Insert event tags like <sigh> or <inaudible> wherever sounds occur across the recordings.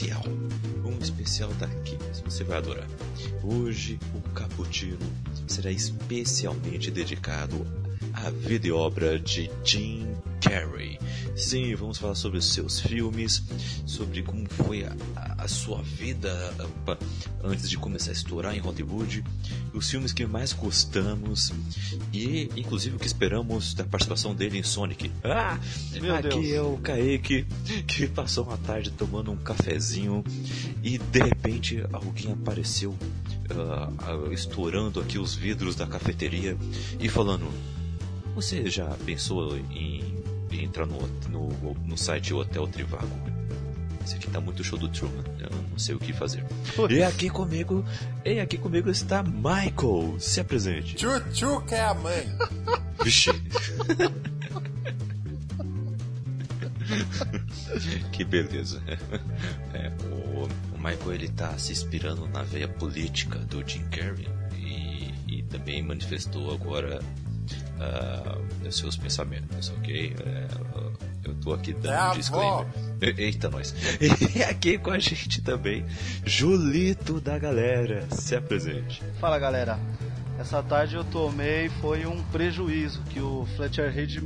Especial. Um especial daqui, você vai adorar. Hoje o Cappuccino será especialmente dedicado à vida e obra de Jim Carrey. Sim, vamos falar sobre os seus filmes, sobre como foi a, a- a sua vida opa, antes de começar a estourar em Hollywood, os filmes que mais gostamos e, inclusive, o que esperamos da participação dele em Sonic. Ah, Meu aqui Deus. é o Kaique que passou uma tarde tomando um cafezinho e de repente alguém apareceu ah, estourando aqui os vidros da cafeteria e falando: Você já pensou em entrar no, no, no site Hotel Trivago? Esse aqui tá muito show do Truman, eu não sei o que fazer. Putz. E aqui comigo, e aqui comigo está Michael. Se apresente. Tchutchu que é a mãe. <laughs> Vixe. <laughs> que beleza. É, o, o Michael ele tá se inspirando na veia política do Jim Carrey e, e também manifestou agora os seus pensamentos, ok? É, eu tô aqui dando É um disclaimer. E- Eita, nós. <laughs> E aqui com a gente também, Julito da galera. Se apresente. Fala galera, essa tarde eu tomei foi um prejuízo que o Fletcher Reed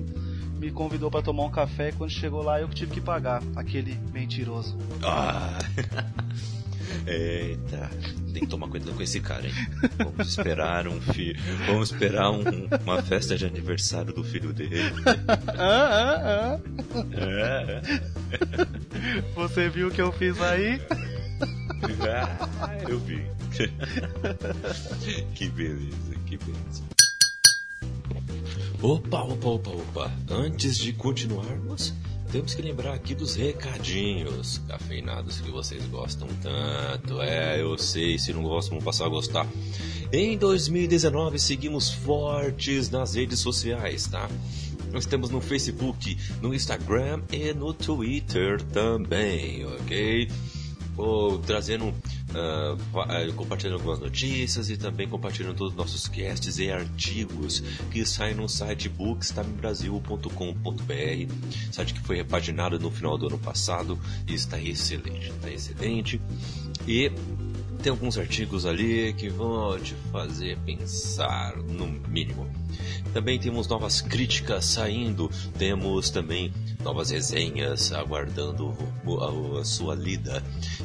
me convidou para tomar um café e quando chegou lá eu que tive que pagar, aquele mentiroso. Ah! <laughs> Eita, tem que tomar cuidado com esse cara, hein? Vamos esperar um filho. Vamos esperar um- uma festa de aniversário do filho dele. Ah, ah, É, ah. Você viu o que eu fiz aí? ah, eu vi. Que beleza, que beleza. Opa, opa, opa, opa. Antes de continuarmos, temos que lembrar aqui dos recadinhos cafeinados que vocês gostam tanto. É, eu sei, se não gostam, vão passar a gostar. Em 2019, seguimos fortes nas redes sociais, tá? Nós estamos no Facebook, no Instagram e no Twitter também, ok? Vou trazendo, ah, compartilhando algumas notícias e também compartilhando todos os nossos casts e artigos que saem no site bookstimebrasil.com.br, site que foi repaginado no final do ano passado e está excelente, está excelente. E tem alguns artigos ali que vão te fazer pensar, no mínimo. Também temos novas críticas saindo, temos também novas resenhas aguardando a, sua lida.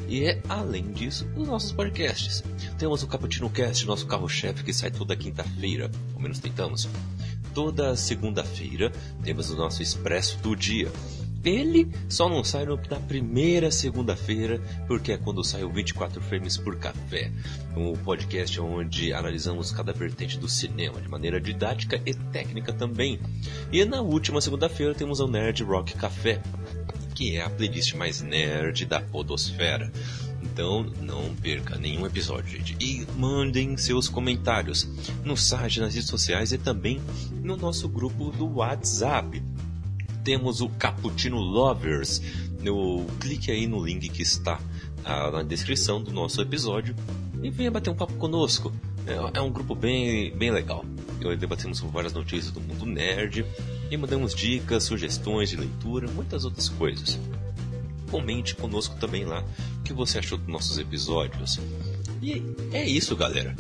E além disso, os nossos podcasts. Temos o Cappuccino Cast, nosso carro-chefe, que sai toda quinta-feira, ao menos tentamos. Toda segunda-feira temos o nosso Expresso do Dia. Ele só não sai na primeira segunda-feira, porque é quando sai o 24 Frames por Café, um podcast onde analisamos cada vertente do cinema de maneira didática e técnica também. E na última segunda-feira temos o Nerd Rock Café, que é a playlist mais nerd da podosfera. Então não perca nenhum episódio, gente. E mandem seus comentários no site, nas redes sociais e também no nosso grupo do WhatsApp temos o Cappuccino Lovers. No, clique aí no link que está ah, na descrição do nosso episódio e venha bater um papo conosco. É, é um grupo bem, bem legal. Eu debatemos várias notícias do mundo nerd e mandamos dicas, sugestões de leitura, muitas outras coisas. Comente conosco também lá o que você achou dos nossos episódios. E é isso, galera.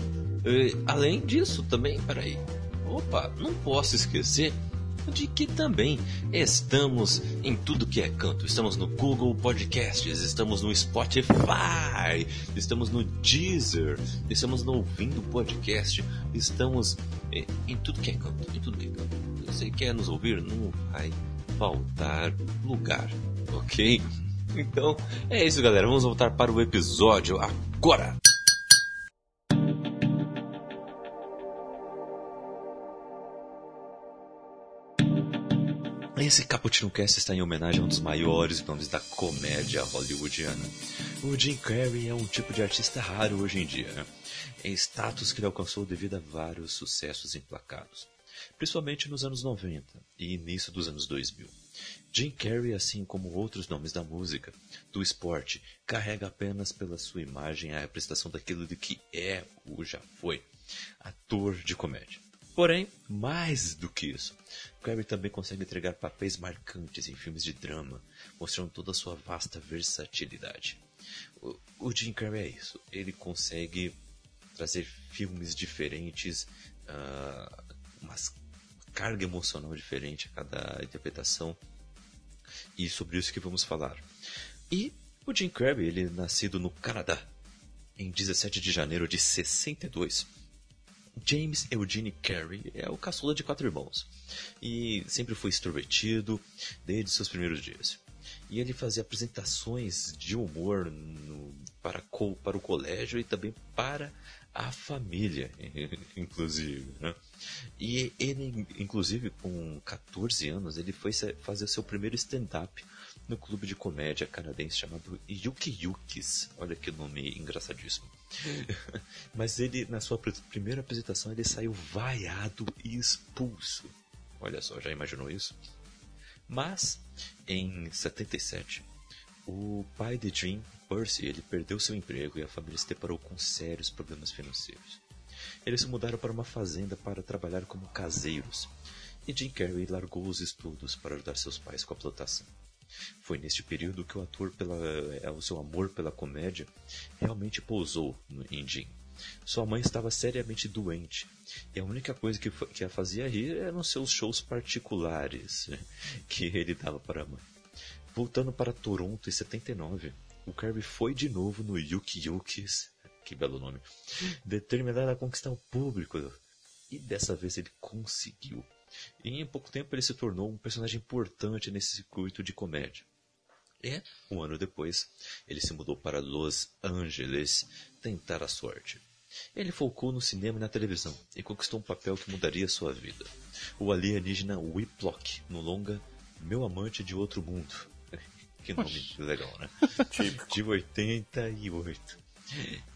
E, além disso, também, peraí. Opa, não posso esquecer de que também estamos em tudo que é canto. Estamos no Google Podcasts, estamos no Spotify, estamos no Deezer, estamos no Ouvindo Podcast, estamos em, em tudo que é canto, em tudo que é canto. Você quer nos ouvir? Não vai faltar lugar, ok? <laughs> Então é isso, galera. Vamos voltar para o episódio agora. Esse Cappuccino Cast está em homenagem a um dos maiores nomes da comédia hollywoodiana. O Jim Carrey é um tipo de artista raro hoje em dia. É status que ele alcançou devido a vários sucessos emplacados, principalmente nos anos 90 e início dos anos 2000. Jim Carrey, assim como outros nomes da música, do esporte, carrega apenas pela sua imagem a representação daquilo de que é ou já foi, ator de comédia. Porém, mais do que isso, Carrey também consegue entregar papéis marcantes em filmes de drama, mostrando toda a sua vasta versatilidade. O, o Jim Carrey é isso, ele consegue trazer filmes diferentes, uh, uma carga emocional diferente a cada interpretação, e sobre isso que vamos falar. E o Jim Carrey, ele é nascido no Canadá, em 17 de janeiro de 62, James Eugene Carey é o caçula de quatro irmãos e sempre foi extrovertido desde seus primeiros dias. E ele fazia apresentações de humor no, para, para o colégio e também para a família, <laughs> inclusive. Né? E ele, inclusive, com 14 anos, ele foi fazer seu primeiro stand-up no clube de comédia canadense chamado Yuki Yukis. Olha que nome engraçadíssimo. <laughs> Mas ele, na sua primeira apresentação, ele saiu vaiado e expulso. Olha só, já imaginou isso? Mas, em 77, o pai de Jim, Percy, ele perdeu seu emprego e a família se deparou com sérios problemas financeiros. Eles se mudaram para uma fazenda para trabalhar como caseiros, e Jim Carrey largou os estudos para ajudar seus pais com a plantação. Foi neste período que o ator, pela, é, o seu amor pela comédia, realmente pousou no, em. Sua mãe estava seriamente doente, e a única coisa que, que a fazia rir eram seus shows particulares né, que ele dava para a mãe. Voltando para Toronto em 79, o Kirby foi de novo no Yuki Yukis, que belo nome, determinado a conquistar o público, e dessa vez ele conseguiu. E em pouco tempo ele se tornou um personagem importante nesse circuito de comédia. E, um ano depois, ele se mudou para Los Angeles tentar a sorte. Ele focou no cinema e na televisão e conquistou um papel que mudaria sua vida. O alienígena Whiplock no longa Meu Amante de Outro Mundo. <laughs> que nome legal, né? <laughs> De 88.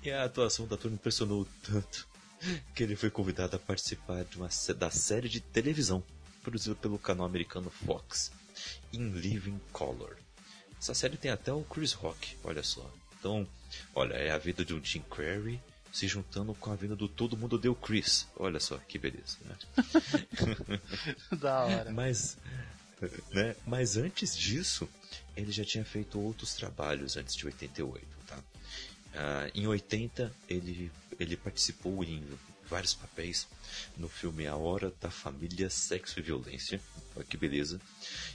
E a atuação da turma impressionou tanto que ele foi convidado a participar de uma, da série de televisão produzida pelo canal americano Fox, In Living Color. Essa série tem até o Chris Rock, olha só. Então, olha, é a vida de um Jim Carrey se juntando com a vida do Todo Mundo Deu Chris. Olha só que beleza, né? <laughs> da hora. Mas, né? Mas antes disso, ele já tinha feito outros trabalhos antes de 88, tá? Uh, em 80, ele ele participou em vários papéis no filme A Hora da Família, Sexo e Violência. Olha que beleza.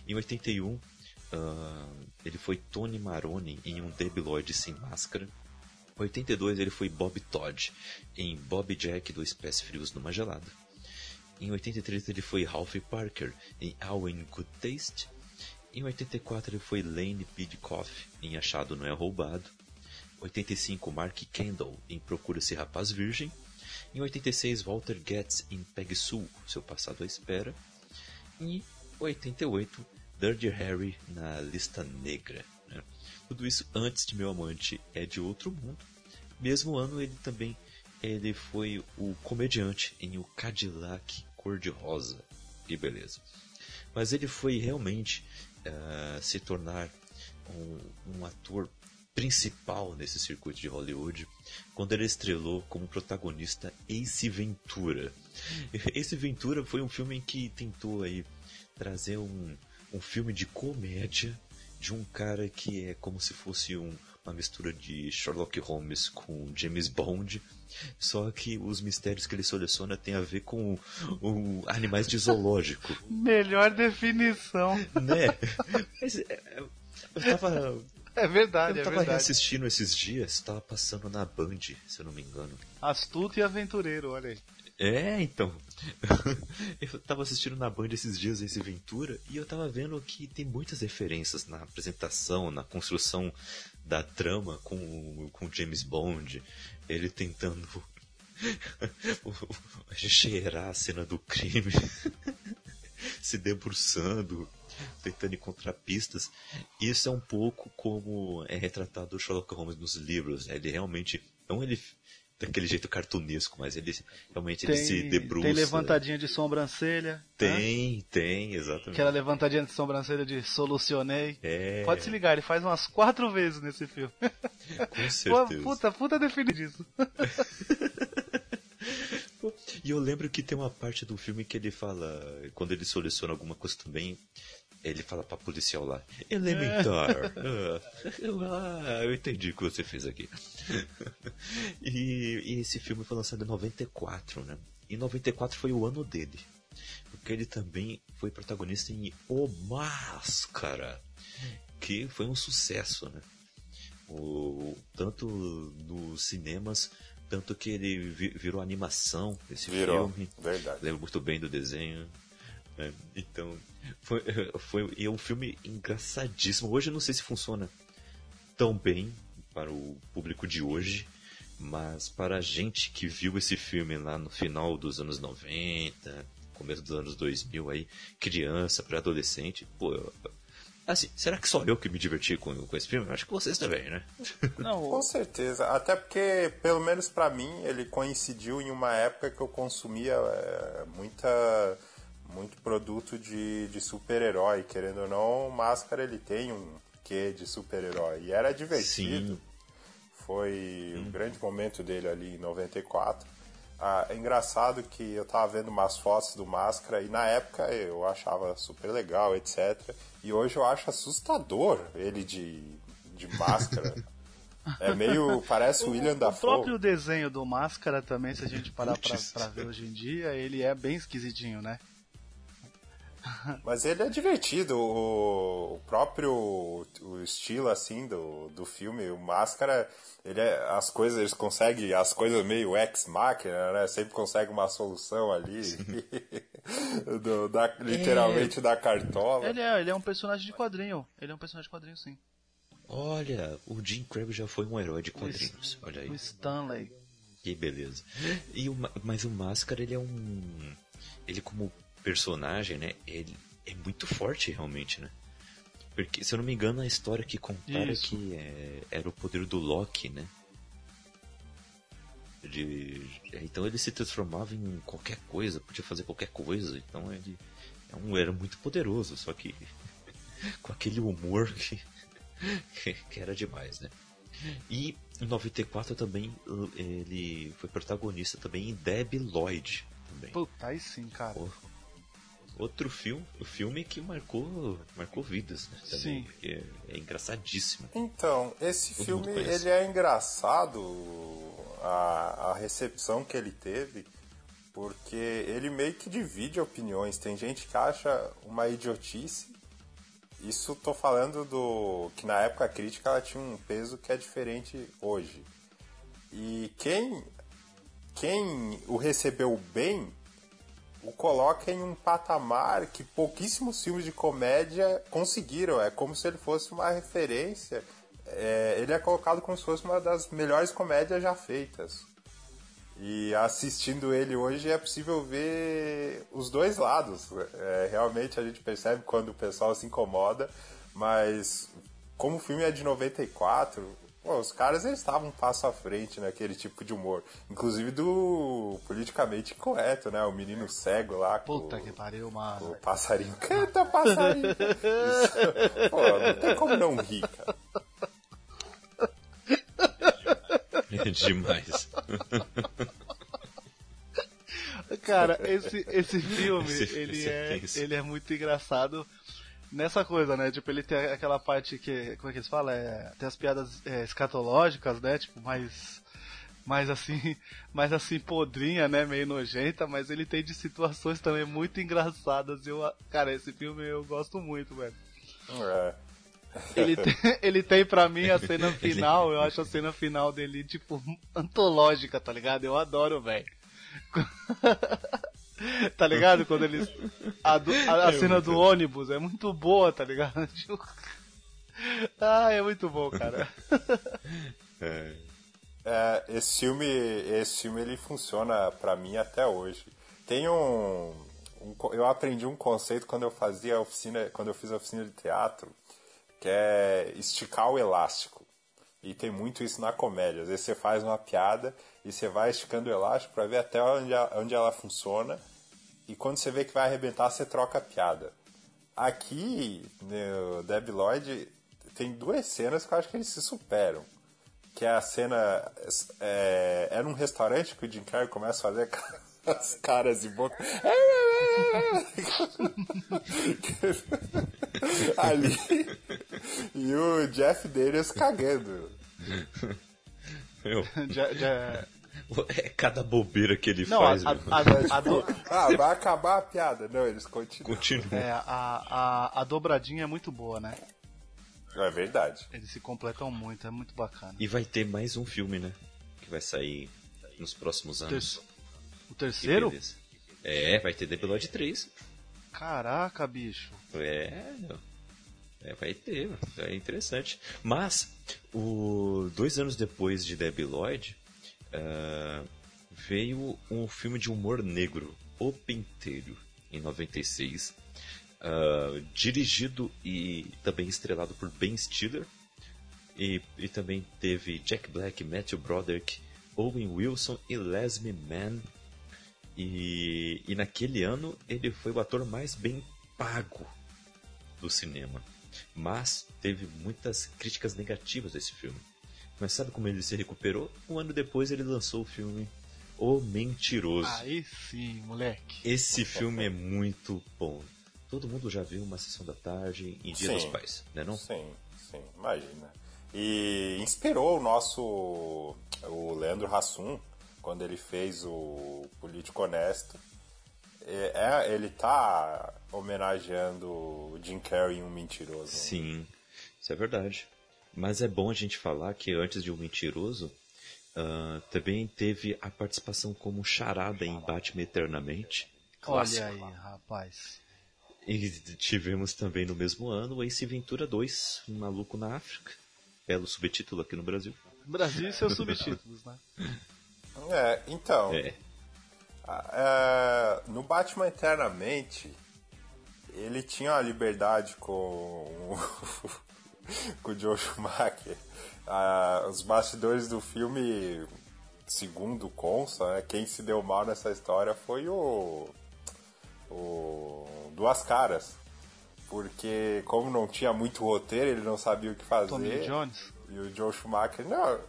Em 81, uh, ah, ele foi Tony Maroni em um Debiloid sem máscara. Em 82, ele foi Bob Todd em Bob Jack Dois Pés Frios numa Gelada. Em 83, ele foi Ralph Parker em All in Good Taste. Em 84, ele foi Lane Pidcoff em Achado Não É Roubado. 85, Mark Kendall em Procura-se Rapaz Virgem. Em 86, Walter Getz em Peg Sue, Seu Passado à Espera. E 88, Dirty Harry na Lista Negra. Né? Tudo isso antes de Meu Amante é de Outro Mundo. Mesmo ano ele também ele foi o comediante em O Cadillac Cor-de-Rosa. Que beleza. Mas ele foi realmente uh, se tornar um, um ator principal nesse circuito de Hollywood quando ele estrelou como protagonista Ace Ventura. <laughs> Ace Ventura foi um filme que tentou aí trazer um, um filme de comédia de um cara que é como se fosse um, uma mistura de Sherlock Holmes com James Bond, só que os mistérios que ele seleciona tem a ver com o, animais de zoológico. <laughs> Melhor definição. Né? Mas, é, eu tava é verdade, eu é tava verdade. reassistindo esses dias, tava passando na Band, se eu não me engano. Astuto e aventureiro, olha aí. É, então. <laughs> eu tava assistindo na Band esses dias esse Ventura e eu tava vendo que tem muitas referências na apresentação, na construção da trama com, com James Bond, ele tentando <laughs> cheirar a cena do crime. <laughs> se debruçando, <laughs> tentando encontrar pistas. Isso é um pouco como é retratado o Sherlock Holmes nos livros. Né? Ele realmente. Não ele daquele jeito cartunesco, mas ele realmente tem, ele se debruça. Tem levantadinha de sobrancelha. Tem, né? tem, exatamente. Aquela levantadinha de sobrancelha de solucionei. É. Pode se ligar, ele faz umas quatro vezes nesse filme. Com <laughs> certeza. puta, puta definido disso. <laughs> E eu lembro que tem uma parte do filme que ele fala, quando ele seleciona alguma coisa também, ele fala pra policial lá, elementar. <laughs> ah, eu entendi o que você fez aqui. <laughs> e, e, esse filme foi lançado em 94, né? E 94 foi o ano dele. Porque ele também foi protagonista em O Máscara, que foi um sucesso, né? O, tanto nos cinemas, tanto que ele virou animação esse virou, filme. Verdade. Lembro muito bem do desenho. Né? Então, foi, <laughs> foi e é um filme engraçadíssimo. Hoje eu não sei se funciona tão bem para o público de hoje, mas para a gente que viu esse filme lá no final dos anos 90, começo dos anos 2000 aí, criança, pré-adolescente, pô, eu, Assim, será que só eu que me diverti com, com esse filme? Acho que vocês também, né? <laughs> Não, com certeza. Até porque, pelo menos para mim, ele coincidiu em uma época que eu consumia é, muita muito produto de, de super-herói, querendo ou não, Máscara ele tem um quê de super-herói. E era divertido. Sim. Foi hum. um grande momento dele ali em 94. Ah, é engraçado que eu tava vendo umas fotos do Máscara e na época eu achava super legal, etc. E hoje eu acho assustador ele de, de máscara. <laughs> É meio. Parece o William da O próprio desenho do Máscara também, se a gente parar pra, pra, ver hoje em dia, ele é bem esquisitinho, né? Mas ele é divertido, o, próprio o estilo assim do, do filme, o Máscara, ele é, as coisas, eles conseguem as coisas meio ex-máquina, né? Sempre consegue uma solução ali, <laughs> do, da, literalmente é. da cartola. Ele é, ele é um personagem de quadrinho, ele é um personagem de quadrinho sim. Olha, o Jim Crabbe já foi um herói de quadrinhos, o, olha aí. O Stanley. Que beleza. E o, mas o Máscara, ele é um... Ele como personagem, né, ele é muito forte realmente, né? Porque, se eu não me engano, a história que contaram que é, era o poder do Loki, né? De, então ele se transformava em qualquer coisa, podia fazer qualquer coisa, então ele é um, era muito poderoso, só que <laughs> com aquele humor <laughs> que, que era demais, né? E em 94 também ele foi protagonista também em Debbie Lloyd. Também. Puta, aí sim, cara outro filme, o filme que marcou, marcou vidas, né? Também, Sim. É, é, engraçadíssimo. Então, esse Todo filme ele é engraçado a, a recepção que ele teve, porque ele meio que divide opiniões. Tem gente que acha uma idiotice. Isso tô falando do que na época a crítica ela tinha um peso que é diferente hoje. E quem quem o recebeu bem o coloca em um patamar que pouquíssimos filmes de comédia conseguiram. É como se ele fosse uma referência. É, ele é colocado como se fosse uma das melhores comédias já feitas. E assistindo ele hoje é possível ver os dois lados. É, realmente a gente percebe quando o pessoal se incomoda, mas como o filme é de 94, Pô, os caras eles estavam um passo à frente naquele tipo de humor. Inclusive do politicamente correto, né? O menino cego lá. Puta que pariu, mano. O passarinho. Canta, passarinho. Isso, pô, não tem como não rir, cara. É demais. Cara, esse, esse filme, esse, ele, esse é, é ele é muito engraçado nessa coisa, né? Tipo, ele tem aquela parte que. Como é que eles falam? É, tem as piadas é, escatológicas, né? Tipo, mais. Mais assim, <laughs> mais assim, podrinha, né? Meio nojenta, mas ele tem de situações também muito engraçadas. Eu, cara, esse filme eu gosto muito, velho. É. Ele tem, <laughs> ele tem pra mim a cena <laughs> final, eu acho a cena final dele, tipo, antológica, tá ligado? Eu adoro, velho. <laughs> tá ligado? Quando eles. A, do, a, a é cena do ônibus é muito boa, tá ligado? <laughs> Ah, é muito bom, cara. <laughs> É. é. esse filme, esse filme ele funciona para mim até hoje. Tem um, um, eu aprendi um conceito quando eu fazia oficina, quando eu fiz a oficina de teatro, que é esticar o elástico. E tem muito isso na comédia. Às vezes você faz uma piada e você vai esticando o elástico para ver até onde, onde ela funciona. E quando você vê que vai arrebentar, você troca a piada. Aqui, no Debbie Lloyd, tem duas cenas que eu acho que eles se superam. Que é a cena. É, é num restaurante que o Jim Carrey começa a fazer as <laughs> caras e boca. <laughs> Ali. E o Jeff Daniels cagando. Já, <laughs> já... É cada bobeira que ele não, faz. A, a, a, do... <laughs> ah, vai acabar a piada. Não, eles continuam. Continuam. É, a, a, a dobradinha é muito boa, né? É verdade. Eles se completam muito, é muito bacana. E vai ter mais um filme, né? Que vai sair nos próximos anos. O terceiro? É, vai ter The Blood 3. Caraca, bicho. É, é, vai ter, é interessante. Mas, o, dois anos depois de Debbie Lloyd, uh, veio um filme de humor negro, O Penteiro, em 96, uh, dirigido e também estrelado por Ben Stiller. E, e também teve Jack Black, Matthew Broderick, Owen Wilson e Leslie Mann e, e naquele ano ele foi o ator mais bem pago do cinema. Mas teve muitas críticas negativas desse filme. Mas sabe como ele se recuperou? Um ano depois ele lançou o filme O Mentiroso. Aí sim, moleque. Esse filme é muito bom. Todo mundo já viu uma sessão da tarde em Dia sim, dos Pais, né não? Sim, sim, imagina. E inspirou o nosso o Leandro Hassum quando ele fez o Político Honesto, é, é, ele tá homenageando o Jim Carrey em um mentiroso. Sim, isso é verdade. Mas é bom a gente falar que antes de um mentiroso, uh, também teve a participação como charada em Batman Eternamente. Clássico. Olha aí, rapaz. E tivemos também no mesmo ano o Ace Ventura 2, um maluco na África. Belo subtítulo aqui no Brasil. Brasil e seus subtítulos, né? <laughs> É, então. É. É, no Batman Eternamente, ele tinha a liberdade com, <laughs> com o Joe Schumacher. Ah, os bastidores do filme, segundo consta, né, quem se deu mal nessa história foi o, o Duas Caras. Porque como não tinha muito roteiro, ele não sabia o que fazer. Tommy Jones. E o Joe Schumacher, não.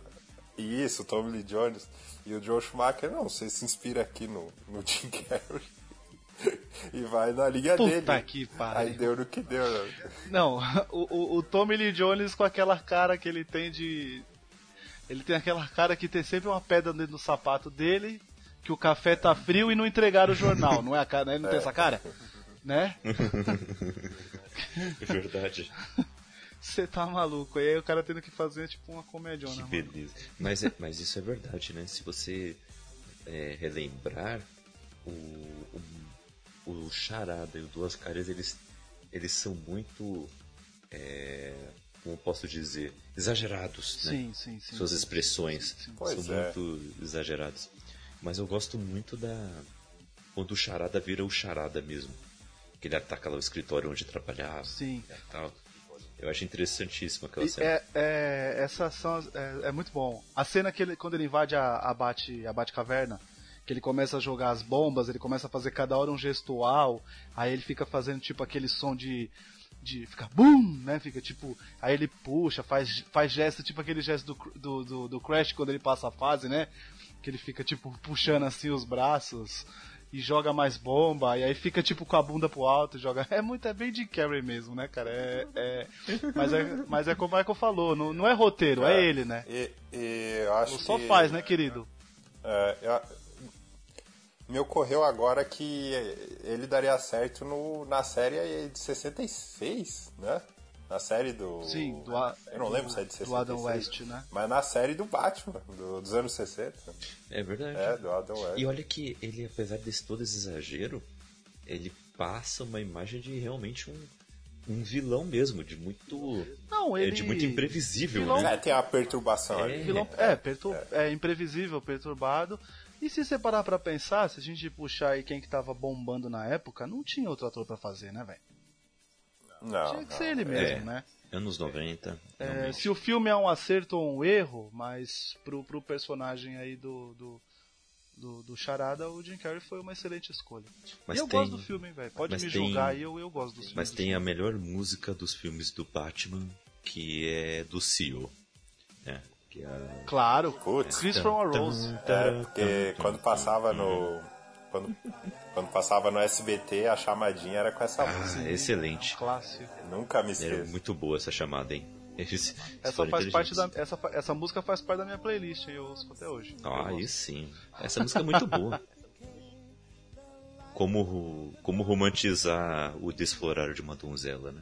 Isso, Tommy Lee Jones. E o Joe Schumacher, não, você se inspira aqui no, no Jim Carrey. <laughs> e vai na liga Puta dele. Puta que pariu. Aí deu no que deu, né? Não, <laughs> o, o, o Tommy Lee Jones com aquela cara que ele tem de. Ele tem aquela cara que tem sempre uma pedra dentro do sapato dele, que o café tá frio e não entregaram o jornal, não é a cara, né? Ele não é. tem essa cara? Né? É <laughs> verdade. Você tá maluco. E aí o cara tendo que fazer tipo uma comédia, Que beleza. Mas, é, mas isso é verdade, né? Se você é, relembrar, o, o, o Charada e o Duas Caras, eles, eles são muito. É, como posso dizer? Exagerados, né? Sim, sim, sim. Suas expressões sim, sim. são é. muito exageradas. Mas eu gosto muito da. Quando o Charada vira o Charada mesmo. Que ele ataca lá o escritório onde trabalhava. Sim. tal. Eu acho interessantíssimo aquela cena. É, é, essa são, é, é, muito bom. A cena que ele, quando ele invade a, a Bate, a Bate Caverna, que ele começa a jogar as bombas, ele começa a fazer cada hora um gestual, aí ele fica fazendo tipo aquele som de de ficar BUM, né? Fica tipo. Aí ele puxa, faz, faz gesto, tipo aquele gesto do, do, do, do Crash quando ele passa a fase, né? Que ele fica tipo puxando assim os braços e joga mais bomba, e aí fica tipo com a bunda pro alto e joga. <laughs> É muito, é bem de Carrey mesmo, né, cara? É, é, mas, é, mas é como o Michael falou, não, não é roteiro, é, é ele, né? E, e eu acho só que, faz, né, querido? É, eu, me ocorreu agora que ele daria certo no, na série de 66, né? Na série do. Sim, do. A, eu não lembro se é de 66. Do Adam West, né? Mas na série do Batman, do, dos anos 60. É verdade. É, do Adam West. E olha que ele, apesar desse todo esse exagero, ele passa uma imagem de realmente um, um vilão mesmo, de muito. Não, ele. É, de muito imprevisível, vilão... né? É, tem a perturbação é, ali. Vilão... É, é, pertur... é. é imprevisível, perturbado. E se você parar pra pensar, se a gente puxar aí quem que tava bombando na época, não tinha outro ator para fazer, né, velho? Não. Tinha que não. ser ele mesmo, é. né? Anos 90. É, se o filme é um acerto ou um erro, mas pro, pro personagem aí do, do, do, do Charada, o Jim Carrey foi uma excelente escolha. Mas e eu tem... gosto do filme, velho. Pode me tem... julgar aí, eu, eu gosto do filme. Mas tem a melhor música dos filmes do Batman, que é do CEO. É, que. Claro, Putz, Chris from a Rose. É, porque quando passava no quando, quando passava no SBT, a chamadinha era com essa ah, música. Excelente. Clássico. Nunca me esqueço. É muito boa essa chamada, hein? Esse, essa, faz parte da, essa, essa música faz parte da minha playlist e eu ouço até hoje. Ah, aí sim. Essa música é muito boa. Como, como romantizar o desflorar de uma donzela, né?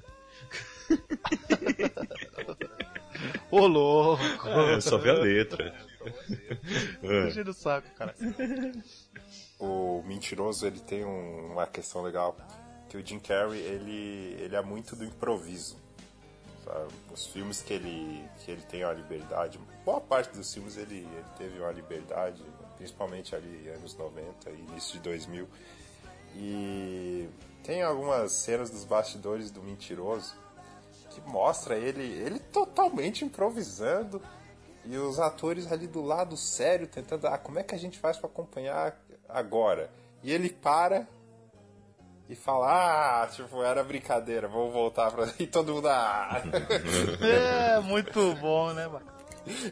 <laughs> Ô louco! É, só ver a letra. <laughs> Tá do saco, cara o mentiroso ele tem um, uma questão legal que o Jim Carrey ele, ele é muito do improviso. Sabe? Os filmes que ele, que ele tem a liberdade, boa parte dos filmes ele, ele teve uma liberdade, principalmente ali anos 90 e início de 2000. E tem algumas cenas dos bastidores do mentiroso que mostra ele, ele totalmente improvisando e os atores ali do lado sério tentando, ah, como é que a gente faz para acompanhar agora. E ele para e fala, ah, tipo, era brincadeira, vamos voltar pra. <laughs> E todo mundo, ah. <laughs> é, muito bom, né, mano?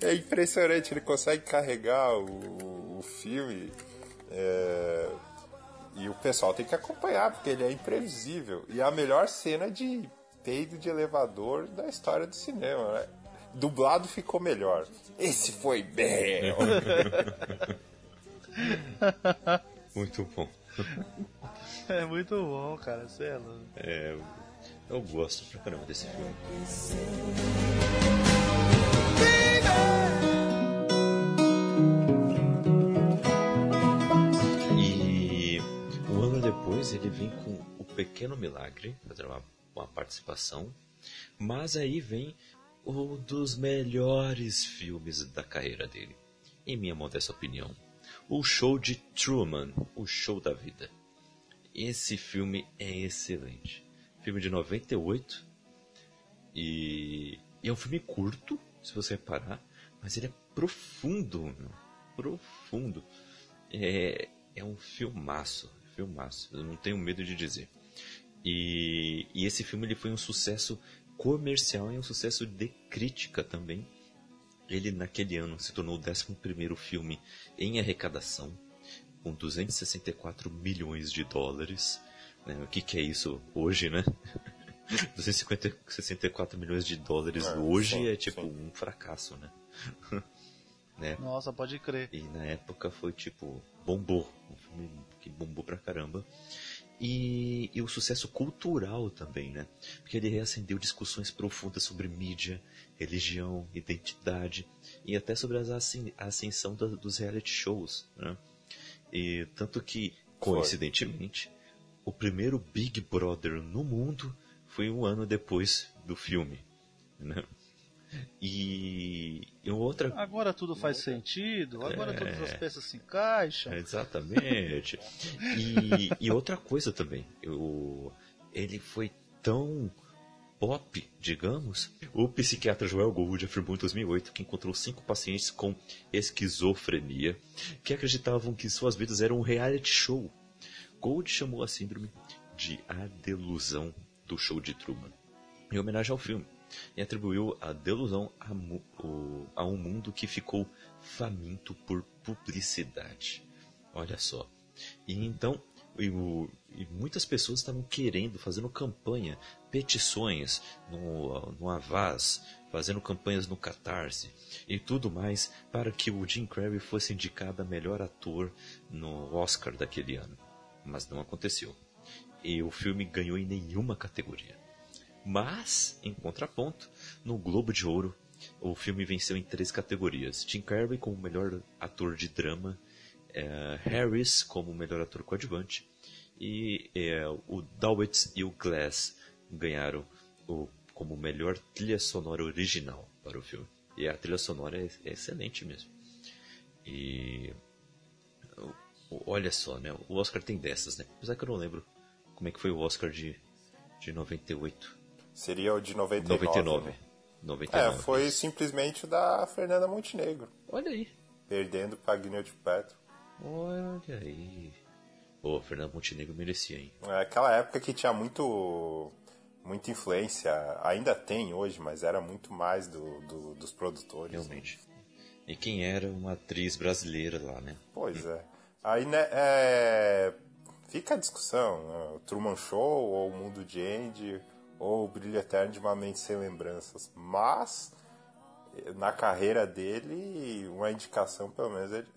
É impressionante, ele consegue carregar o, o filme. É... E o pessoal tem que acompanhar, porque ele é imprevisível. E a melhor cena de peido de elevador da história do cinema, né? Dublado ficou melhor. Esse foi bem. <laughs> muito bom. É muito bom, cara, você é louco. É, eu gosto pra caramba desse filme. E um ano depois ele vem com O Pequeno Milagre, fazendo uma, uma participação. Mas aí vem um dos melhores filmes da carreira dele, em minha modesta opinião. O Show de Truman, O Show da Vida. Esse filme é excelente. Filme de 98 e, e é um filme curto, se você reparar, mas ele é profundo, meu. profundo. É, é um filmaço, filmaço. Eu não tenho medo de dizer. E, e esse filme ele foi um sucesso comercial e um sucesso de crítica também. Ele, naquele ano, se tornou o 11 filme em arrecadação, com 264 milhões de dólares. Né? O que, que é isso hoje, né? <laughs> 264 milhões de dólares é, hoje sim, é tipo sim. um fracasso, né? <laughs> né? Nossa, pode crer. E na época foi tipo, bombou. Um filme que bombou pra caramba. E, e, o sucesso cultural também, né? Porque ele reacendeu discussões profundas sobre mídia, religião, identidade e até sobre a ascensão dos reality shows, né? E tanto que, coincidentemente, o primeiro Big Brother no mundo foi um ano depois do filme, né? E, e outra. Agora tudo faz sentido, agora é, todas as peças se encaixam. Exatamente. e, e outra coisa também, eu, ele foi tão pop, digamos, o psiquiatra Joel Gould afirmou em 2008 que encontrou cinco pacientes com esquizofrenia que acreditavam que suas vidas eram um reality show. Gould chamou a síndrome de a delusão do show de Truman, em homenagem ao filme e atribuiu a delusão a, a um mundo que ficou faminto por publicidade. Olha só. E então, e, o, e muitas pessoas estavam querendo, fazendo campanha, petições no, no Avaz, fazendo campanhas no Catarse e tudo mais para que o Jim Carrey fosse indicado a melhor ator no Oscar daquele ano. Mas não aconteceu. E o filme ganhou em nenhuma categoria. Mas, em contraponto, no Globo de Ouro, o filme venceu em três categorias: Tim Carrey como melhor ator de drama, é, Harris como melhor ator coadjuvante e é, o Dowitz e o Glass ganharam o, como melhor trilha sonora original para o filme. E a trilha sonora é, é excelente mesmo. E olha só, né? O Oscar tem dessas, né? Apesar que eu não lembro como é que foi o Oscar de, de 98. Seria o de 99. 99. Né? 99. É, foi simplesmente o da Fernanda Montenegro. Olha aí. Perdendo pra Gwyneth Paltrow. Olha aí. Pô, Fernanda Montenegro merecia, hein? É aquela época que tinha muito muita influência, ainda tem hoje, mas era muito mais do, do dos produtores. Realmente. E quem era uma atriz brasileira lá, né? Pois é. Aí, né, é... fica a discussão, né? o Truman Show ou o Mundo de Andy ou o Brilho Eterno de uma Mente Sem Lembranças. Mas, na carreira dele, uma indicação, pelo menos, ele,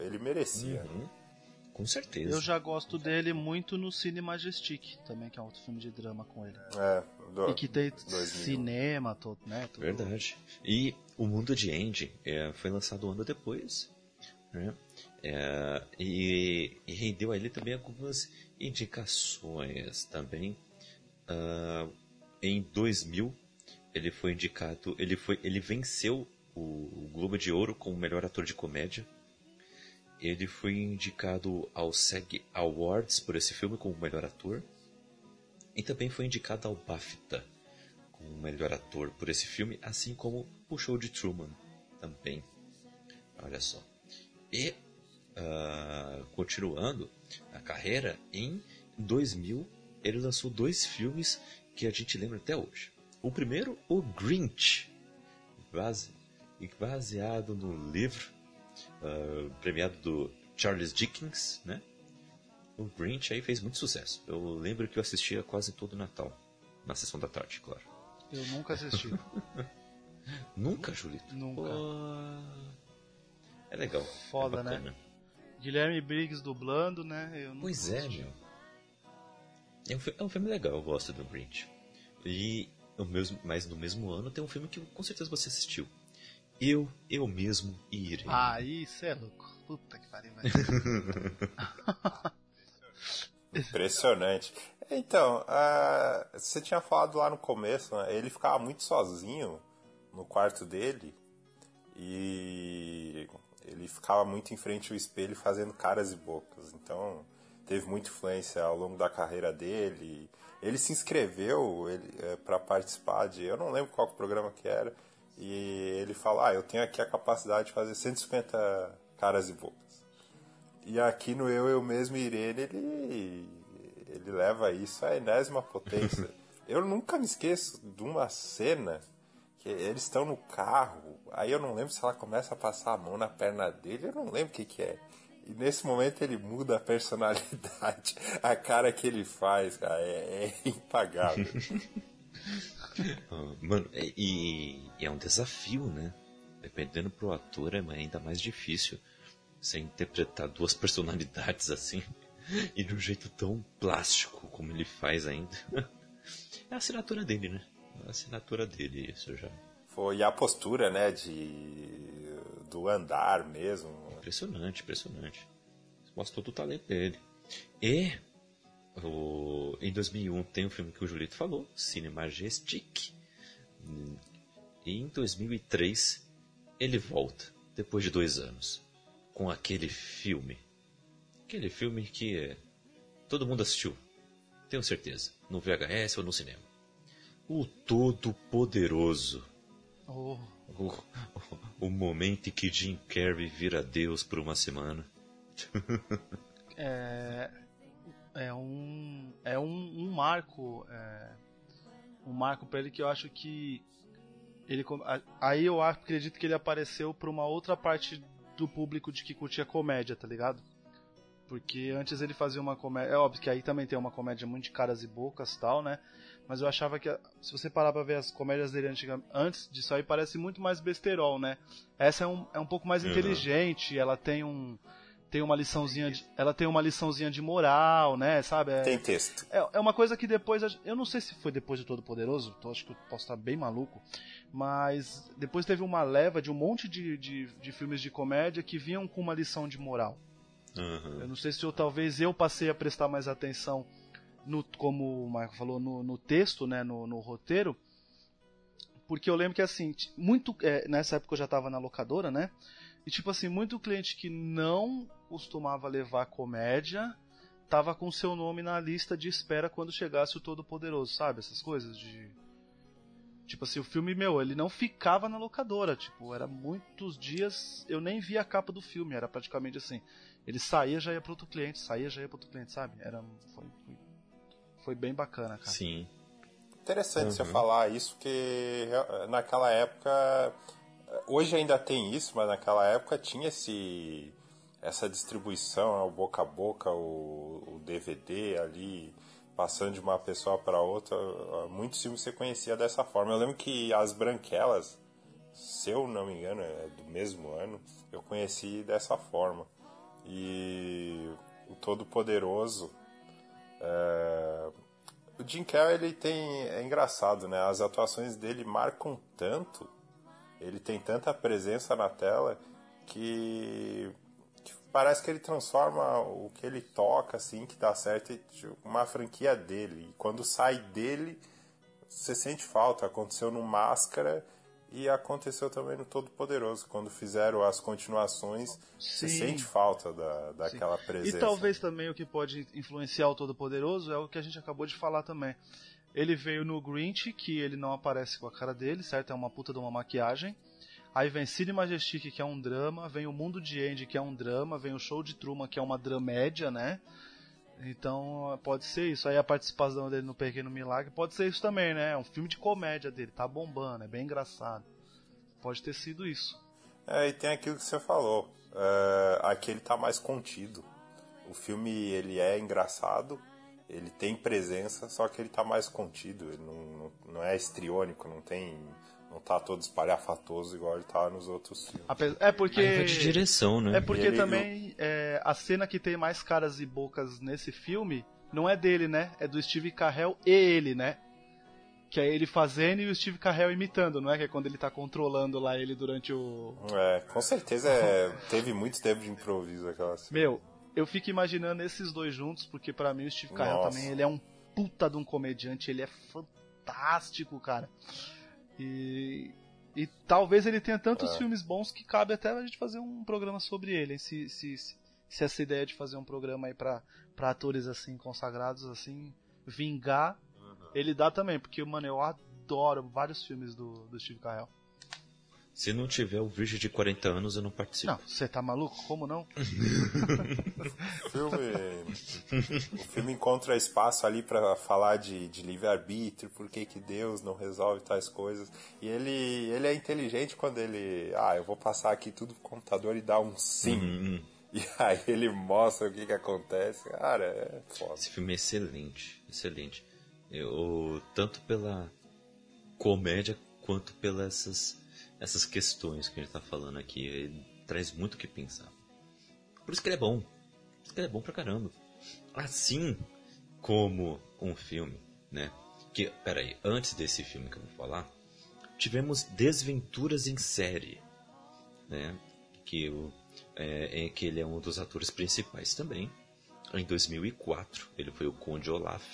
ele merecia. Uhum. Com certeza. Eu já gosto dele muito no Cine Majestic, também, que é um outro filme de drama com ele. É, do, e que tem 2000. cinema, todo, né? Tudo. Verdade. E O Mundo de Andy é, foi lançado um ano depois, né? É, e, e, rendeu a ele também algumas indicações também. Uh, em 2000 ele foi indicado, ele foi, ele venceu o, o Globo de Ouro como melhor ator de comédia ele foi indicado ao SEG Awards por esse filme como melhor ator. E também foi indicado ao BAFTA como melhor ator por esse filme, assim como o Show de Truman também. Olha só. E, uh, continuando a carreira, em 2000 ele lançou dois filmes que a gente lembra até hoje. O primeiro, o Grinch, base, baseado no livro uh, premiado do Charles Dickens, né? O Grinch aí fez muito sucesso. Eu lembro que eu assistia quase todo Natal, na sessão da tarde, claro. Eu nunca assisti. <laughs> nunca, Julito? Nunca. É legal. Foda, é né? Guilherme Briggs dublando, né? pois é, meu. É um, é um, filme legal, eu gosto do Grinch. E o mesmo, mas no mesmo ano tem um filme que com certeza você assistiu, eu, eu mesmo irei. Ah, isso é louco. Puta que pariu, velho. <laughs> Impressionante. Então, uh, você tinha falado lá no começo, né? ele ficava muito sozinho no quarto dele e ele ficava muito em frente ao espelho fazendo caras e bocas. Então, teve muita influência ao longo da carreira dele. Ele se inscreveu é, para participar de, eu não lembro qual programa que era, e ele fala: Ah, eu tenho aqui a capacidade de fazer 150 caras e bocas. E aqui no Eu, Eu Mesmo Irene, ele, ele leva isso à enésima potência. <laughs> eu nunca me esqueço de uma cena que eles estão no carro, aí eu não lembro se ela começa a passar a mão na perna dele, eu não lembro o que, que é. E nesse momento ele muda a personalidade, a cara que ele faz, cara, é, é impagável. <laughs> Ah, mano, e, e, é um desafio, né? Dependendo pro ator é ainda mais difícil você interpretar duas <laughs> personalidades assim e de um jeito tão plástico como ele faz ainda. <laughs> É a assinatura dele, né? É a assinatura dele, isso já. Foi a postura, né, de do andar mesmo. Impressionante, impressionante. Mostra todo o talento dele. E o, em 2001 tem um filme que o Julito falou, Cine Majestic. E em 2003 ele volta, depois de dois anos, com aquele filme. Aquele filme que é, todo mundo assistiu, tenho certeza, no VHS ou no cinema. O Todo-Poderoso. Oh. O, o, o momento em que Jim Carrey vira Deus por uma semana. <laughs> é, é um é um, um marco é, um marco para ele que eu acho que ele aí eu acredito que ele apareceu para uma outra parte do público de que curtia comédia, tá ligado? Porque antes ele fazia uma comédia. É óbvio que aí também tem uma comédia muito de caras e bocas tal, né? Mas eu achava que, se você parar pra ver as comédias dele antes disso aí, parece muito mais besterol, né? Essa é um, é um pouco mais uhum. inteligente, ela tem um tem uma liçãozinha de, ela tem uma liçãozinha de moral, né, sabe? É, tem texto. É, é uma coisa que depois, eu não sei se foi depois de Todo Poderoso, então acho que eu posso estar bem maluco, mas depois teve uma leva de um monte de, de, de filmes de comédia que vinham com uma lição de moral. Uhum. Eu não sei se eu, talvez eu passei a prestar mais atenção no, como o Marco falou, no, no texto, né, no, no roteiro, porque eu lembro que assim, muito é, nessa época eu já estava na locadora, né? E tipo assim, muito cliente que não costumava levar comédia tava com seu nome na lista de espera quando chegasse o Todo-Poderoso, sabe? Essas coisas de. Tipo assim, o filme, meu, ele não ficava na locadora, tipo, era muitos dias, eu nem via a capa do filme, era praticamente assim. Ele saía já ia para outro cliente, saía já ia para outro cliente, sabe? Era foi, foi, foi, bem bacana, cara. Sim. Interessante uhum. você falar isso, que naquela época, hoje ainda tem isso, mas naquela época tinha esse essa distribuição, né, o boca a boca, o, o DVD ali, passando de uma pessoa para outra, muitos filmes você conhecia dessa forma. Eu lembro que As Branquelas, se eu não me engano, é do mesmo ano, eu conheci dessa forma. E o Todo-Poderoso. É... O Jim Carrey ele tem. É engraçado, né? As atuações dele marcam tanto, ele tem tanta presença na tela que parece que ele transforma o que ele toca, assim, que dá certo, em tipo, uma franquia dele. E quando sai dele, você sente falta. Aconteceu no Máscara e aconteceu também no Todo Poderoso. Quando fizeram as continuações, Sim. você sente falta da, daquela Sim. presença. E talvez também o que pode influenciar o Todo Poderoso é o que a gente acabou de falar também. Ele veio no Grinch, que ele não aparece com a cara dele, certo? É uma puta de uma maquiagem. Aí vem Cine Majestic, que é um drama, vem o Mundo de Andy, que é um drama, vem o Show de Truman, que é uma dramédia, né? Então pode ser isso. Aí a participação dele no Pequeno Milagre pode ser isso também, né? É um filme de comédia dele, tá bombando, é bem engraçado. Pode ter sido isso. É, e tem aquilo que você falou. É, aqui ele tá mais contido. O filme ele é engraçado, ele tem presença, só que ele tá mais contido. Ele não, não, não é estriônico, não tem não tá todo espalhafatoso igual ele tá nos outros filmes. É porque. Aí de direção, né? É porque ele, também é, a cena que tem mais caras e bocas nesse filme não é dele, né? É do Steve Carell e ele, né? Que é ele fazendo e o Steve Carell imitando, não é? Que é quando ele tá controlando lá ele durante o. É, com certeza é, teve muito tempo de improviso aquela cena. Meu, eu fico imaginando esses dois juntos, porque para mim o Steve Carell também ele é um puta de um comediante, ele é fantástico, cara. E, e talvez ele tenha tantos é. filmes bons que cabe até a gente fazer um programa sobre ele. Se, se, se, se essa ideia de fazer um programa aí pra, pra atores assim, consagrados, assim, vingar, uhum. ele dá também, porque, mano, eu adoro vários filmes do, do Steve Carell. Se não tiver o Virgem de 40 anos, eu não participo. Não, você tá maluco? Como não? o, <laughs> filme, o filme encontra espaço ali para falar de, de livre-arbítrio, por que, que Deus não resolve tais coisas. E ele, ele é inteligente quando ele. Ah, eu vou passar aqui tudo pro computador e dar um sim. Uhum. E aí ele mostra o que, que acontece. Cara, é foda. Esse filme é excelente, excelente. Eu, tanto pela comédia quanto pelas essas essas questões que a gente está falando aqui. Ele traz muito o que pensar. Por isso que ele é bom. Por isso que ele é bom pra caramba. Assim como um filme, né? Que, peraí, antes desse filme que eu vou falar, tivemos Desventuras em Série, né? Que, o, é, é, que ele é um dos atores principais também. Em 2004, ele foi o Conde Olaf.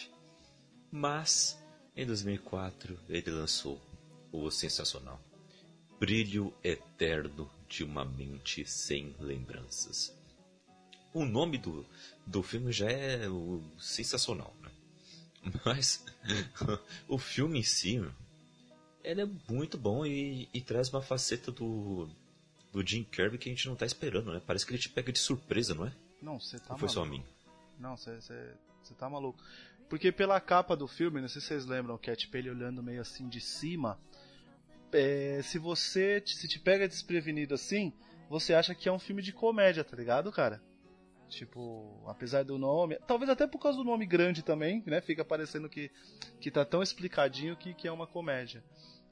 Mas, em 2004, ele lançou o sensacional brilho eterno de uma mente sem lembranças. O nome do, do filme já é o, sensacional, né? Mas <laughs> o filme em si, ele é muito bom e, e, traz uma faceta do, do Jim Carrey que a gente não tá esperando, né? Parece que ele te pega de surpresa, não é? Não, você tá Ou foi maluco. só a mim? Não, você tá maluco. Porque pela capa do filme, não sei se vocês lembram, que é tipo ele olhando meio assim de cima é, se você se te pega desprevenido assim, você acha que é um filme de comédia, tá ligado, cara? Tipo, apesar do nome, talvez até por causa do nome grande também, né? Fica parecendo que, que tá tão explicadinho que, que é uma comédia.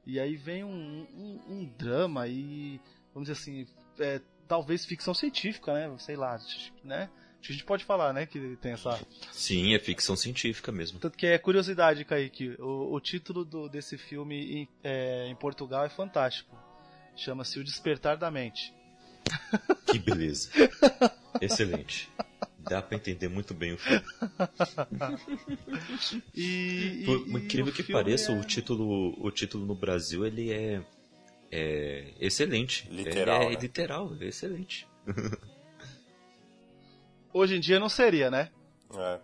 E aí vem um, um, um drama e, vamos dizer assim, é, talvez ficção científica, né? Sei lá, né? a gente pode falar, né, que tem essa... Sim, é ficção científica mesmo. Tanto que é curiosidade, Kaique, o, o título do, desse filme em, é, em Portugal é fantástico. Chama-se O Despertar da Mente. Que beleza. <laughs> Excelente. Dá para entender muito bem o filme. e, Por incrível que pareça, é... o título, o título no Brasil ele é é excelente. Literal. É, né? literal, é excelente. <laughs> Hoje em dia não seria, né? É.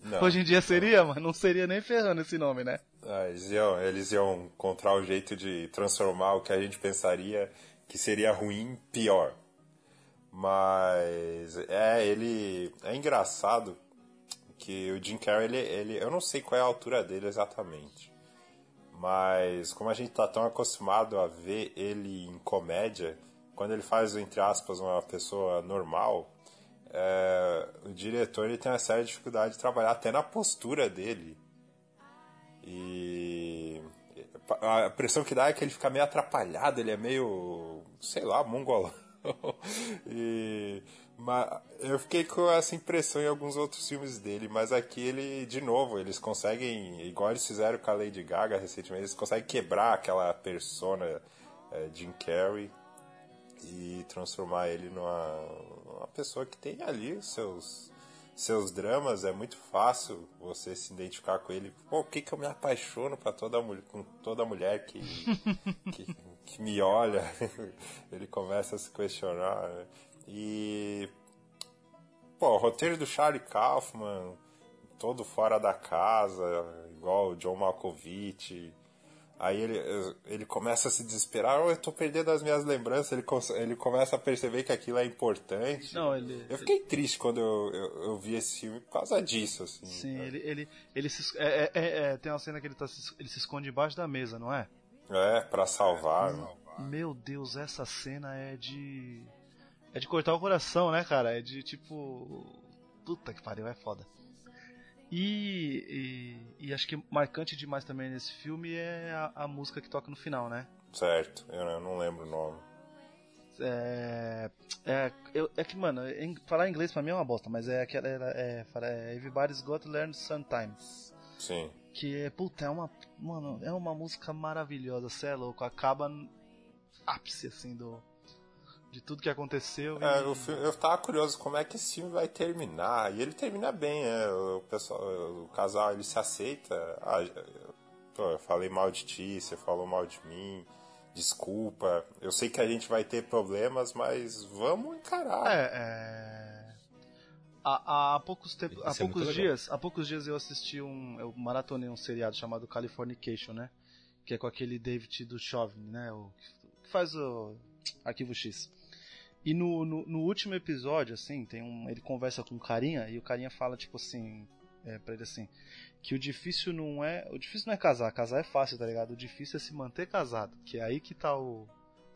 Não. <laughs> Hoje em dia seria, mas não seria nem ferrando esse nome, né? Ah, eles, iam, eles iam encontrar o jeito de transformar o que a gente pensaria que seria ruim pior. Mas é, ele é engraçado que o Jim Carrey, ele, ele, eu não sei qual é a altura dele exatamente. Mas como a gente tá tão acostumado a ver ele em comédia, quando ele faz, entre aspas, uma pessoa normal, é, o diretor ele tem uma séria dificuldade de trabalhar até na postura dele. E a impressão que dá é que ele fica meio atrapalhado, ele é meio, sei lá, mongolão. <laughs> e, eu fiquei com essa impressão em alguns outros filmes dele, mas aqui ele, de novo, eles conseguem, igual eles fizeram com a Lady Gaga recentemente, eles conseguem quebrar aquela persona é, Jim Carrey e transformar ele numa, pessoa que tem ali seus seus dramas, é muito fácil você se identificar com ele. Pô, o que que eu me apaixono para toda mulher, com toda mulher que, <laughs> que, que, me olha? <laughs> ele começa a se questionar. Né? E pô, o roteiro do Charlie Kaufman, todo fora da casa, igual o John Malkovich. Aí ele, ele começa a se desesperar, oh, eu tô perdendo as minhas lembranças, ele, ele começa a perceber que aquilo é importante. Não, ele, eu fiquei triste quando eu, eu, eu, vi esse filme por causa disso, assim. Sim, né? ele, ele, ele se, é, é, é, tem uma cena que ele, tá, ele se esconde embaixo da mesa, não é? É, para salvar. Né? Meu Deus, essa cena é de. É de cortar o coração, né, cara? É de tipo. Puta que pariu, é foda. E, e, e, acho que marcante demais também nesse filme é a, a música que toca no final, né? Certo, eu, não lembro o nome. É, é, eu, é que, mano, em, falar inglês pra mim é uma bosta, mas é aquela. É, é, Everybody's Got to Learn Sometimes. Sim. Que é, puta, é uma. Mano, é uma música maravilhosa, cê é louco. Acaba ápice, assim, do, de tudo que aconteceu. É, e... filme, eu tava curioso como é que esse filme vai terminar. E ele termina bem, né? O, pessoal, o casal ele se aceita. Ah, pô, eu falei mal de ti, você falou mal de mim. Desculpa. Eu sei que a gente vai ter problemas, mas vamos encarar. É, é... Há, há poucos, tempo, há poucos dias, há poucos dias eu assisti um, eu maratonei um seriado chamado Californication, né? Que é com aquele David do Chauvin, né? O que faz o Arquivo X. E no, no, no, último episódio, assim, tem um. Ele conversa com um carinha e o carinha fala, tipo assim, é, pra ele assim, que o difícil não é. O difícil não é casar, casar é fácil, tá ligado? O difícil é se manter casado, que é aí que tá o.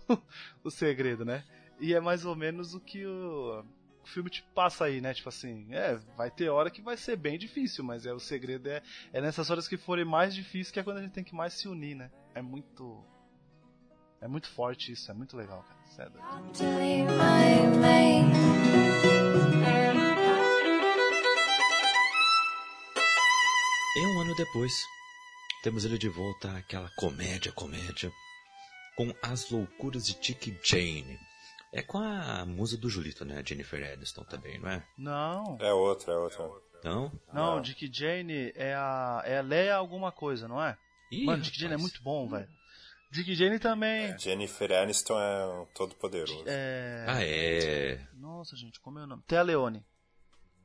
<laughs> o segredo, né? E é mais ou menos o que o, o filme te passa aí, né? Tipo assim, é, vai ter hora que vai ser bem difícil, mas é o segredo é, é nessas horas que forem mais difíceis que é quando a gente tem que mais se unir, né? É muito. É muito forte isso, é muito legal, cara. Isso é E um ano depois, temos ele de volta àquela comédia, comédia, com As Loucuras de Dick Jane. É com a musa do Julito, né? Jennifer Aniston também, não é? Não. É outra, é outra. Não? Não, não. Dick Jane é a. É a Leia alguma coisa, não é? Ih, Mano, Dick Jane é muito bom, velho. Dick Jane também. É, Jennifer Aniston é um todo poderoso. É... Ah, é. Nossa, gente, como é o nome? Thea Leone.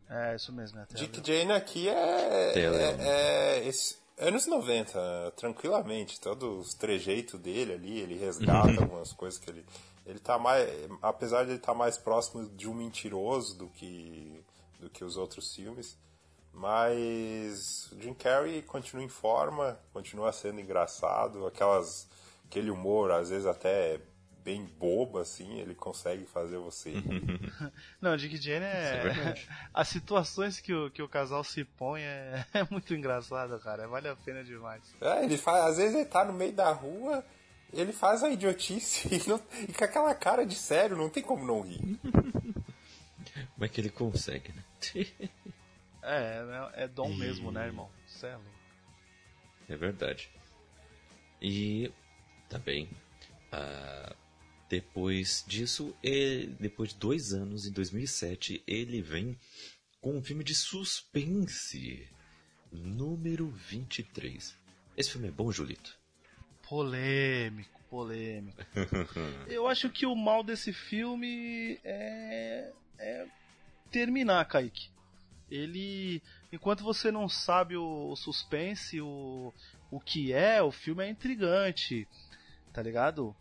É, isso mesmo, é Dick Leone. Jane aqui é. É, é esse, anos 90, tranquilamente. Todos os trejeitos dele ali, ele resgata <laughs> algumas coisas que ele. Ele tá mais. Apesar de ele estar tá mais próximo de um mentiroso do que, do que os outros filmes. Mas Jim Carrey continua em forma, continua sendo engraçado, aquelas aquele humor, às vezes até bem bobo, assim, ele consegue fazer você rir. <laughs> Não, Dick Jane é. é <laughs> As situações que o, que o casal se põe é, <laughs> é muito engraçado, cara. Vale a pena demais. É, ele faz. Às vezes ele tá no meio da rua, ele faz a idiotice e, não, e com aquela cara de sério, não tem como não rir. Como é que ele consegue, né? é, é, é dom e... mesmo, né, irmão? Celo. É, é verdade. E também. Uh, depois disso, ele, depois de dois anos, em 2007, ele vem com um filme de suspense, número 23. Esse filme é bom, Julito? Polêmico, polêmico. <laughs> Eu acho que o mal desse filme é, é terminar, Kaique. Ele, enquanto você não sabe o, o suspense, o, o que é, o filme é intrigante, tá ligado?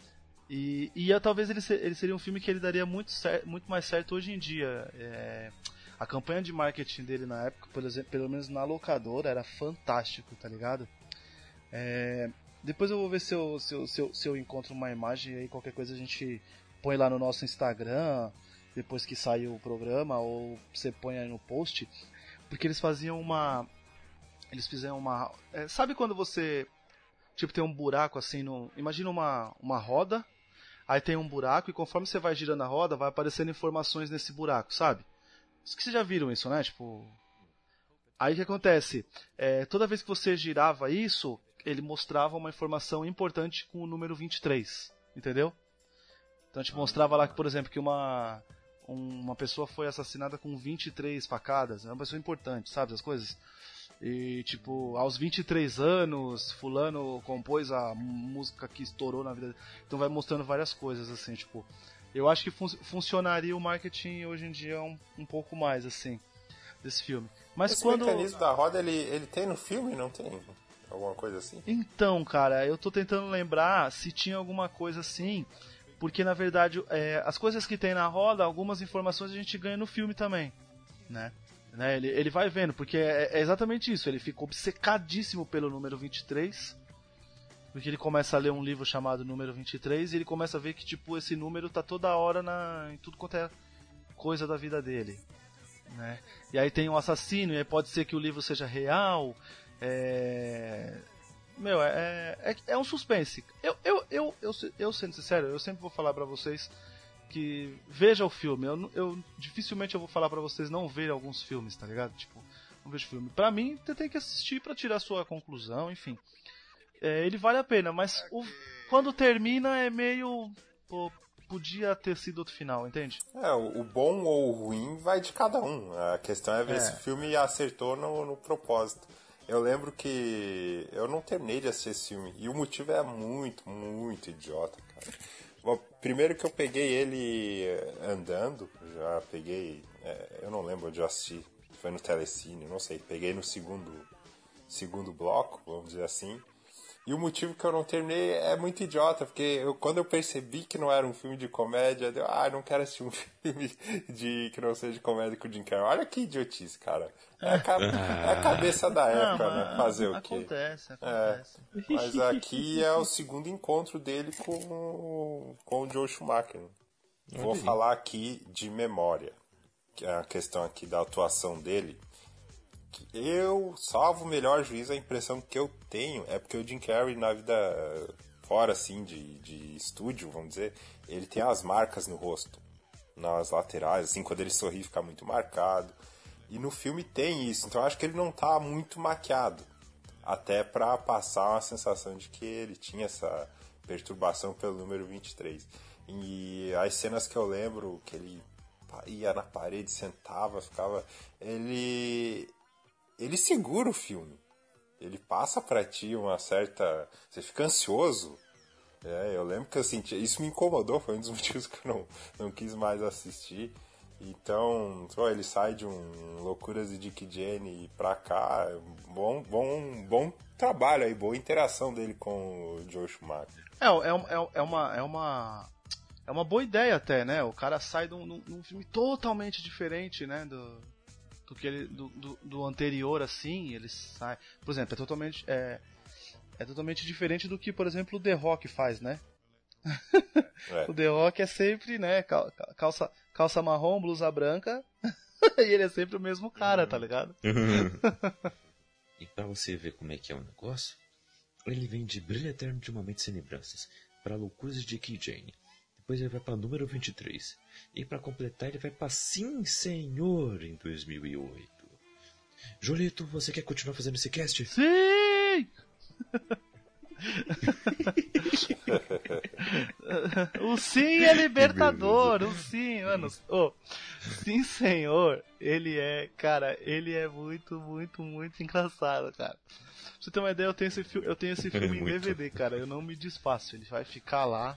E, e talvez ele, ser, ele seria um filme que ele daria muito, muito mais certo hoje em dia. É, a campanha de marketing dele na época, exemplo, pelo menos na locadora, era fantástico, tá ligado? É, depois eu vou ver se eu, se, eu, se, eu, se eu encontro uma imagem aí, qualquer coisa a gente põe lá no nosso Instagram, depois que sair o programa, ou você põe aí no post, porque eles faziam uma. Eles fizeram uma. É, sabe quando você. Tipo, tem um buraco assim no. Imagina uma, uma roda, aí tem um buraco, e conforme você vai girando a roda, vai aparecendo informações nesse buraco, sabe? Acho que vocês já viram isso, né? Tipo. Aí o que acontece? É, toda vez que você girava isso, ele mostrava uma informação importante com o número 23, entendeu? Então a gente mostrava lá que, por exemplo, que uma uma pessoa foi assassinada com 23 facadas, é uma pessoa importante, sabe, as coisas. E tipo, aos 23 anos, fulano compôs a música que estourou na vida. Então vai mostrando várias coisas assim, tipo, eu acho que fun funcionaria o marketing hoje em dia um, um pouco mais assim desse filme. Mas Esse quando mecanismo da roda ele, ele tem no filme, não tem? Alguma coisa assim? Então, cara, eu tô tentando lembrar se tinha alguma coisa assim, porque na verdade é, as coisas que tem na roda, algumas informações a gente ganha no filme também, né? Né? Ele, ele vai vendo, porque é, é exatamente isso, ele fica obcecadíssimo pelo número 23, porque ele começa a ler um livro chamado Número 23 e ele começa a ver que tipo esse número tá toda hora na, em tudo quanto é coisa da vida dele. Né? E aí tem um assassino, e aí pode ser que o livro seja real, é... Meu, é, é, é um suspense. Eu, eu, eu, eu, eu, sendo sincero, eu sempre vou falar para vocês que veja o filme. Eu, eu dificilmente eu vou falar para vocês não verem alguns filmes, tá ligado? Tipo, não vejo filme. Pra mim, você tem que assistir para tirar sua conclusão, enfim. É, ele vale a pena, mas o, quando termina é meio. Pô, podia ter sido outro final, entende? É, o, o, bom ou o ruim vai de cada um. A questão é ver é. se o filme acertou no, no propósito. Eu lembro que eu não terminei de assistir esse filme. E o motivo é muito, muito idiota, cara. Primeiro que eu peguei ele eh, andando, já peguei. É, eu não lembro onde eu assisti. Foi no Telecine, não sei. Peguei no segundo, segundo bloco, vamos dizer assim. E o motivo que eu não terminei é muito idiota, porque eu, quando eu percebi que não era um filme de comédia, eu, ah, não quero assistir um <laughs> filme de que não seja de comédia com o Jim Carrey. Olha que idiotice, cara. É a, é a cabeça da época, não, né? Fazer o quê? Acontece, acontece. É, mas aqui é o segundo encontro dele com, com o Joe Schumacher. Vou falar aqui de memória, que é a questão aqui da atuação dele eu, salvo o melhor juízo, a impressão que eu tenho é porque o Jim Carrey na vida fora, assim, de, de estúdio, vamos dizer, ele tem as marcas no rosto, nas laterais, assim, quando ele sorri fica muito marcado. E no filme tem isso, então acho que ele não tá muito maquiado. Até para passar uma sensação de que ele tinha essa perturbação pelo número 23. E as cenas que eu lembro que ele ia na parede, sentava, ficava. Ele ele segura o filme. Ele passa para ti uma certa. Você fica ansioso. É, eu lembro que eu senti. Isso me incomodou, foi um dos <laughs> motivos que eu não, não quis mais assistir. Então, só ele sai de um Loucuras de Dick Jenny pra cá. Bom, bom, bom trabalho aí, boa interação dele com o Joe Schumacher. É, é, é, é uma. É uma... É uma boa ideia até, né? O cara sai de um, de um filme totalmente diferente, né? Do, do que ele do, do, do, anterior assim, ele sai. Por exemplo, é totalmente é, é totalmente diferente do que, por exemplo, o The Rock faz, né? É. <laughs> o The Rock é sempre, né, calça calça marrom, blusa branca, <laughs> e ele é sempre o mesmo cara, tá ligado? <laughs> e para você ver como é que é o negócio, ele vem de Brilho Eterno de Momentos Sem Lembranças para Loucuras de Key Jane. Depois ele vai para número 23. E para completar, ele vai para Sim Senhor em 2008. Jolito, você quer continuar fazendo esse cast? Sim! <laughs> o sim é libertador, o sim, mano. Oh, sim, senhor. Ele ele é, cara, ele é muito, muito, muito engraçado, cara. Pra você ter uma ideia, eu tenho esse, fi eu tenho esse <laughs> filme é em DVD, cara. Eu não me desfaço. Ele vai ficar lá,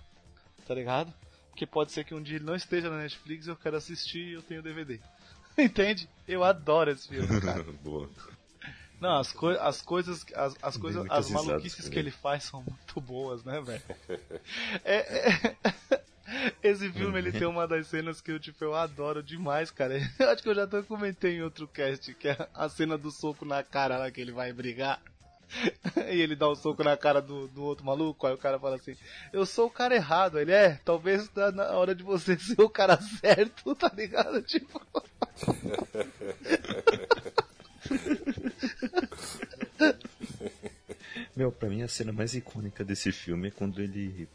tá ligado? Porque pode ser que um dia ele não esteja na Netflix e eu quero assistir e eu tenho DVD. <laughs> Entende? Eu adoro esse filme, cara. <laughs> Boa. Não, as, coi as coisas, as, as coisas, as maluquices que ele faz são muito boas, né, velho? <laughs> É, é... Esse filme ele tem uma das cenas que eu tipo eu adoro demais, cara. Eu acho que eu já até comentei em outro cast que é a cena do soco na cara lá que ele vai brigar. <laughs> e ele dá um soco na cara do, do outro maluco, aí o cara fala assim, eu sou o cara errado, ele é, talvez tá na hora de você <laughs> ser o cara certo, tá ligado? <laughs> Tipo. Meu, pra mim a cena mais icônica desse filme é quando ele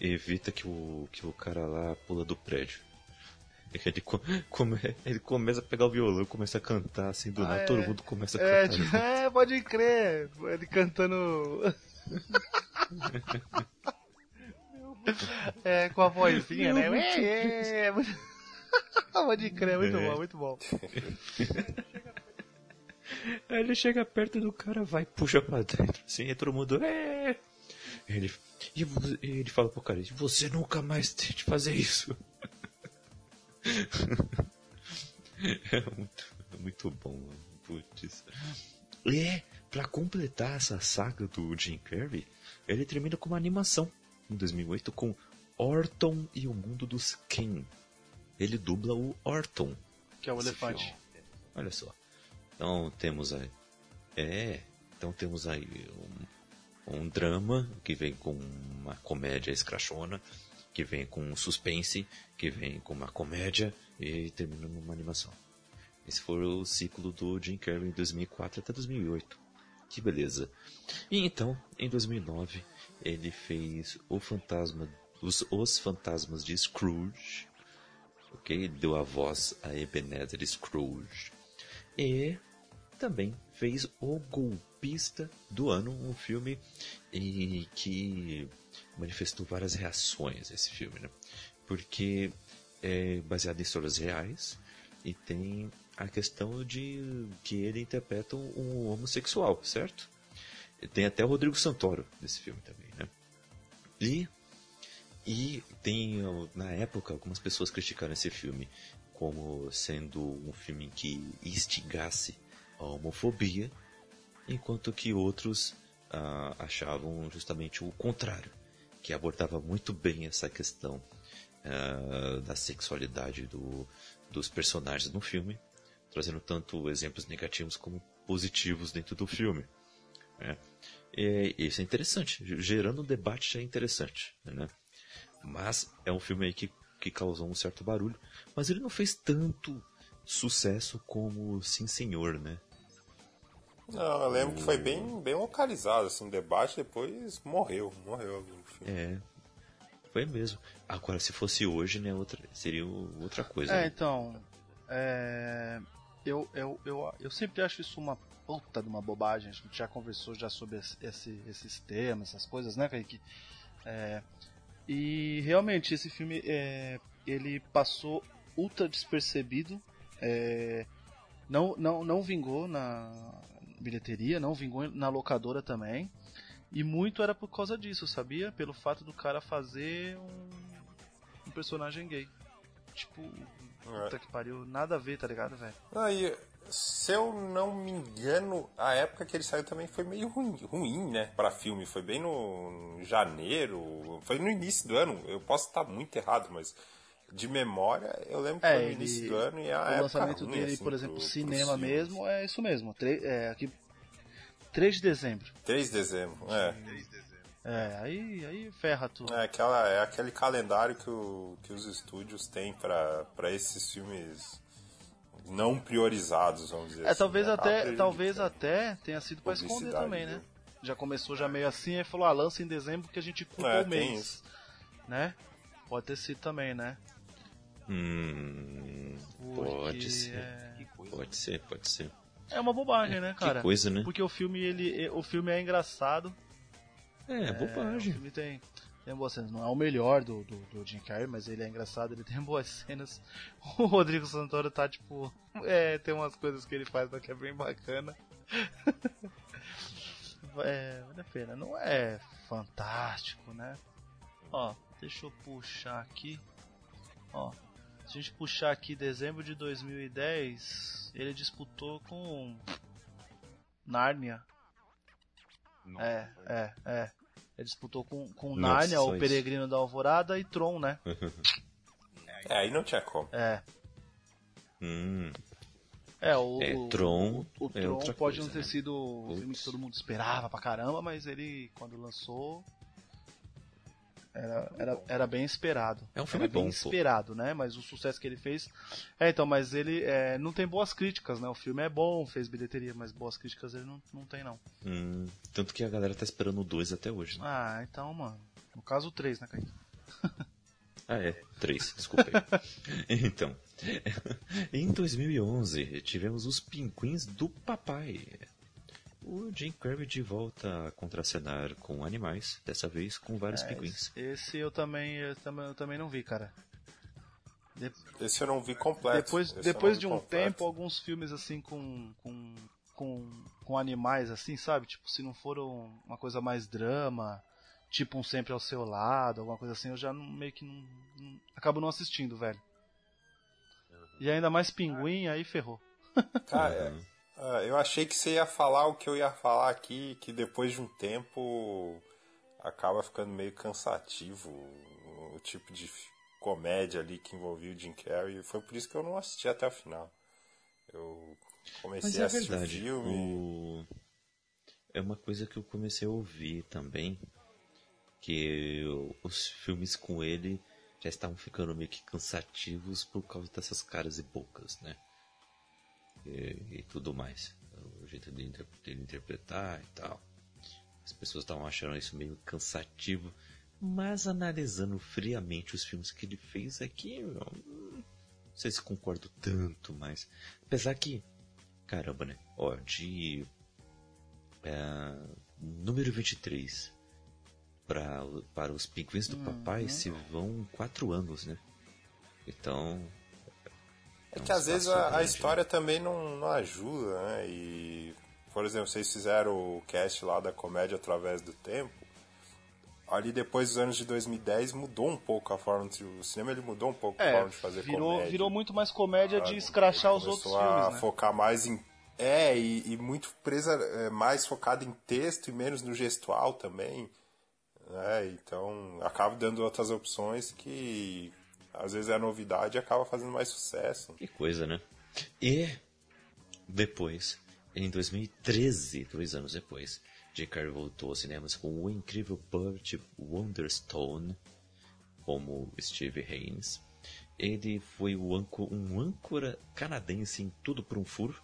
evita que o, que o cara lá pula do prédio. Ele, come, ele começa a pegar o violão, começa a cantar assim do ah, nada, é, todo mundo começa a é, cantar. Tipo, é, pode crer, ele cantando. é, com a vozinha, né? É, é, <laughs> pode crer, muito é. bom, muito bom. <laughs> Aí ele chega perto do cara, vai, puxa pra dentro, assim, e todo mundo. É. Ele, e ele fala pro cara: Você nunca mais tente fazer isso. <laughs> é muito, é muito bom, putz. E, pra completar essa saga do Jim Carrey, ele termina com uma animação em 2008 com Orton e o Mundo dos Ken. Ele dubla o Orton. Que é o elefante. Filme. Olha só. Então temos aí. É. Então temos aí um, um drama que vem com uma comédia escrachona, que vem com um suspense, que vem com uma comédia e termina numa animação. Esse foi o ciclo do Jim Carrey em 2004 até 2008. Que beleza. E então, em 2009, ele fez o fantasma os, os fantasmas de Scrooge. Ok? Deu a voz a Ebenezer Scrooge. E também fez O Golpista do Ano, um filme que manifestou várias reações esse filme, né? Porque é baseado em histórias reais e tem a questão de que ele interpreta um homossexual, certo? Tem até o Rodrigo Santoro nesse filme também, né? E, e tem, na época, algumas pessoas criticaram esse filme como sendo um filme que instigasse a homofobia, enquanto que outros ah, achavam justamente o contrário, que abordava muito bem essa questão ah, da sexualidade do, dos personagens no filme, trazendo tanto exemplos negativos como positivos dentro do filme. Né? E, isso é interessante, gerando um debate é interessante. Né? Mas é um filme que, que causou um certo barulho, mas ele não fez tanto sucesso como Sim Senhor, né? Não, eu lembro que foi bem, bem localizado, assim, o debate, depois morreu, morreu o filme. É, foi mesmo. Agora, se fosse hoje, né, outra, seria outra coisa. É, né? então, é, eu, eu, eu, eu sempre acho isso uma puta de uma bobagem, a gente já conversou já sobre esse, esses temas, essas coisas, né, Kaique? É, e realmente, esse filme, é, ele passou ultra despercebido, é, não, não, não vingou na, bilheteria, não vingou na locadora também. E muito era por causa disso, sabia? Pelo fato do cara fazer um, um personagem gay. Tipo, é. puta que pariu, nada a ver, tá ligado, velho? Aí, se eu não me engano, a época que ele saiu também foi meio ruim, ruim né, pra filme. Foi bem no janeiro, foi no início do ano. Eu posso estar muito errado, mas de memória, eu lembro que é, foi no início do ano e a O lançamento ruim, dele, assim, por exemplo, pro, cinema mesmo, é isso mesmo. Tre é, aqui, 3 de dezembro. 3 de dezembro, é. É, aí, aí ferra tudo. É, aquela, é aquele calendário que, o, que os estúdios têm para esses filmes não priorizados, vamos dizer é, assim. Talvez, né? até, talvez até tenha sido para esconder também, né? Já começou já meio assim, e falou, ah, lança em dezembro que a gente culpa é, o mês. Né? Pode ter sido também, né? Hum, pode ser. É... Pode ser, pode ser. É uma bobagem, né, cara? Que coisa, né? Porque o filme, ele, o filme é engraçado. É, é bobagem. O filme tem, Tem boas cenas. Não é o melhor do, do, do, Jim Carrey, mas ele é engraçado, ele tem <laughs> boas cenas. O Rodrigo Santoro tá tipo. <laughs> É, tem umas coisas que ele faz que é bem bacana. <laughs> é, vale a pena. Não é fantástico, né? Ó, deixa eu puxar aqui. Ó, a gente puxar aqui dezembro de 2010, ele disputou com Nárnia. é, é, é. Ele disputou com, com Nárnia, o Peregrino da Alvorada e Tron, né? é, aí não tinha como. É. Hum. É, o, é, Tron, o, o é Tron pode coisa, não ter né? sido o filme que todo mundo esperava pra caramba, mas ele, quando lançou, era, era, era bem esperado. É um filme era bom, bem esperado, né? Mas o sucesso que ele fez. É, então, mas ele é, não tem boas críticas, né? O filme é bom, fez bilheteria, mas boas críticas ele não, não tem, não. Hum, tanto que a galera tá esperando o 2 até hoje, né? Ah, então, mano. No caso, o 3, né, Kaique? <laughs> ah, é. 3, desculpa aí. <laughs> então, <laughs> em 2011, tivemos os Pinguins do Papai. O Jim Carrey de volta a contracenar com animais, dessa vez com vários é, pinguins. Esse eu também, eu também, eu também não vi, cara. De... Esse eu não vi completo. Depois, depois de um completo. tempo, alguns filmes assim com, com, com, com animais, assim, sabe? Tipo, se não for uma coisa mais drama, tipo um sempre ao seu lado, alguma coisa assim, eu já não, meio que não, não, acabo não assistindo, velho. E ainda mais pinguim, aí ferrou. Ah, é. Uh, eu achei que você ia falar o que eu ia falar aqui, que depois de um tempo acaba ficando meio cansativo o tipo de comédia ali que envolvia o Jim Carrey. Foi por isso que eu não assisti até o final. Eu comecei é a assistir verdade, o filme. O... É uma coisa que eu comecei a ouvir também, que os filmes com ele já estavam ficando meio que cansativos por causa dessas caras e bocas, né? E, e tudo mais. O jeito de, de interpretar e tal. As pessoas estavam achando isso meio cansativo. Mas analisando friamente os filmes que ele fez aqui, não sei se concordo tanto, mas. Apesar que. Caramba, né? Ó, de. É, número 23 pra, para os Pinguins do uhum. Papai se vão quatro anos, né? Então, é que às vezes a, a, história também não, não ajuda, né? E, por exemplo, vocês fizeram o cast lá da comédia através do tempo. Ali depois dos anos de 2010 mudou um pouco a forma de, o cinema ele mudou um pouco é, a forma de fazer virou, comédia. Virou muito mais comédia de escrachar os outros a filmes, né? focar mais em é e, e muito presa é, mais focado em texto e menos no gestual também, né? Então acaba dando outras opções que às vezes é a novidade e acaba fazendo mais sucesso. Que coisa, né? E depois, em 2013, dois anos depois, J. Carrey voltou aos cinemas com o incrível Burt Wonderstone como Steve Haynes. Ele foi um âncora canadense em Tudo por um Furo.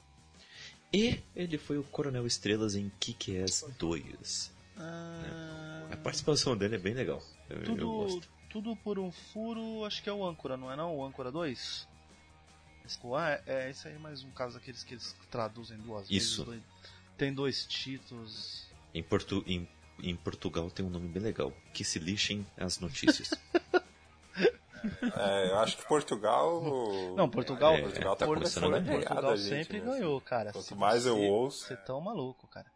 E ele foi o Coronel Estrelas em Kick-Ass 2. Ah... A participação dele é bem legal. Eu, tudo, eu gosto tudo por um furo, acho que é o âncora, não é não? O âncora 2? Ah, é, é esse aí é mais um caso daqueles que eles traduzem duas Isso. vezes. Tem dois títulos. Em, Portu em, em Portugal tem um nome bem legal. Que se lixem as notícias. <laughs> É, eu acho que Portugal. Não, Portugal. É, Portugal tá começando a Portugal sempre gente, ganhou, cara. Quanto Se mais eu ouço. Vocês estão maluco, cara.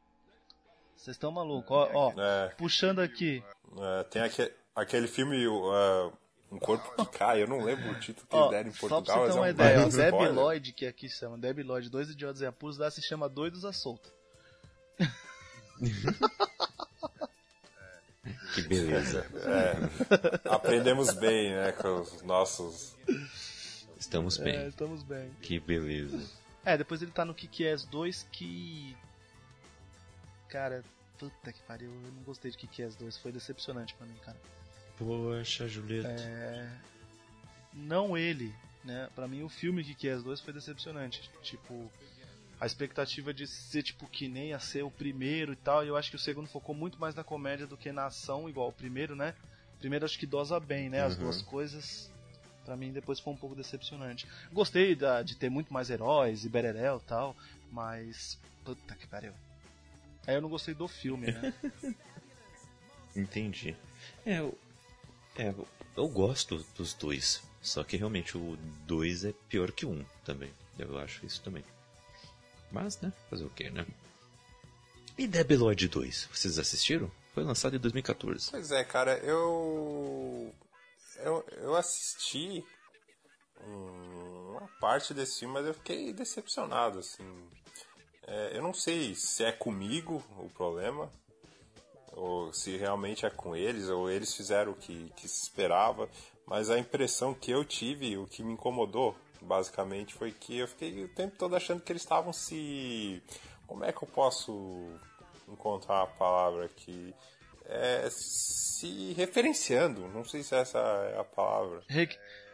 Vocês estão maluco. Ó, ó é. puxando aqui. É, tem aqui, Aquele filme, uh, Um Corpo que Cai, eu não lembro o título que oh, deram em Portugal. Só pra você ter uma é um ideia, o Debbie Lloyd, que aqui chama Debbie Lloyd, Dois Idiotas e Apuros, lá se chama Doidos à Solta. <laughs> que beleza. É, aprendemos bem, né, com os nossos... Estamos bem. É, estamos bem. Que beleza. É, depois ele tá no Kick-Ass 2 que... Cara, puta que pariu, eu não gostei de Kick-Ass 2, foi decepcionante pra mim, cara. Poxa, Julieta. É... Não ele, né? Pra mim o filme que as 2 foi decepcionante. Tipo, a expectativa de ser tipo que nem a ser o primeiro e tal, e eu acho que o segundo focou muito mais na comédia do que na ação, igual o primeiro, né? O primeiro acho que dosa bem, né? As uhum. duas coisas. Pra mim depois foi um pouco decepcionante. Gostei da, de ter muito mais heróis e bererel e tal, mas. Puta que pariu. Aí eu não gostei do filme, né? <laughs> Entendi. É, É, eu gosto dos dois. Só que realmente o 2 é pior que o 1 um, também. Eu acho isso também. Mas, né? Fazer o quê, né? E Debiloid 2? Vocês assistiram? Foi lançado em 2014. Pois é, cara, eu. Eu, eu assisti uma parte desse filme, mas eu fiquei decepcionado, assim. É, eu não sei se é comigo o problema, ou se realmente é com eles, ou eles fizeram o que, que se esperava, mas a impressão que eu tive, o que me incomodou, basicamente, foi que eu fiquei o tempo todo achando que eles estavam se. Como é que eu posso encontrar a palavra aqui? É, se referenciando, não sei se essa é a palavra.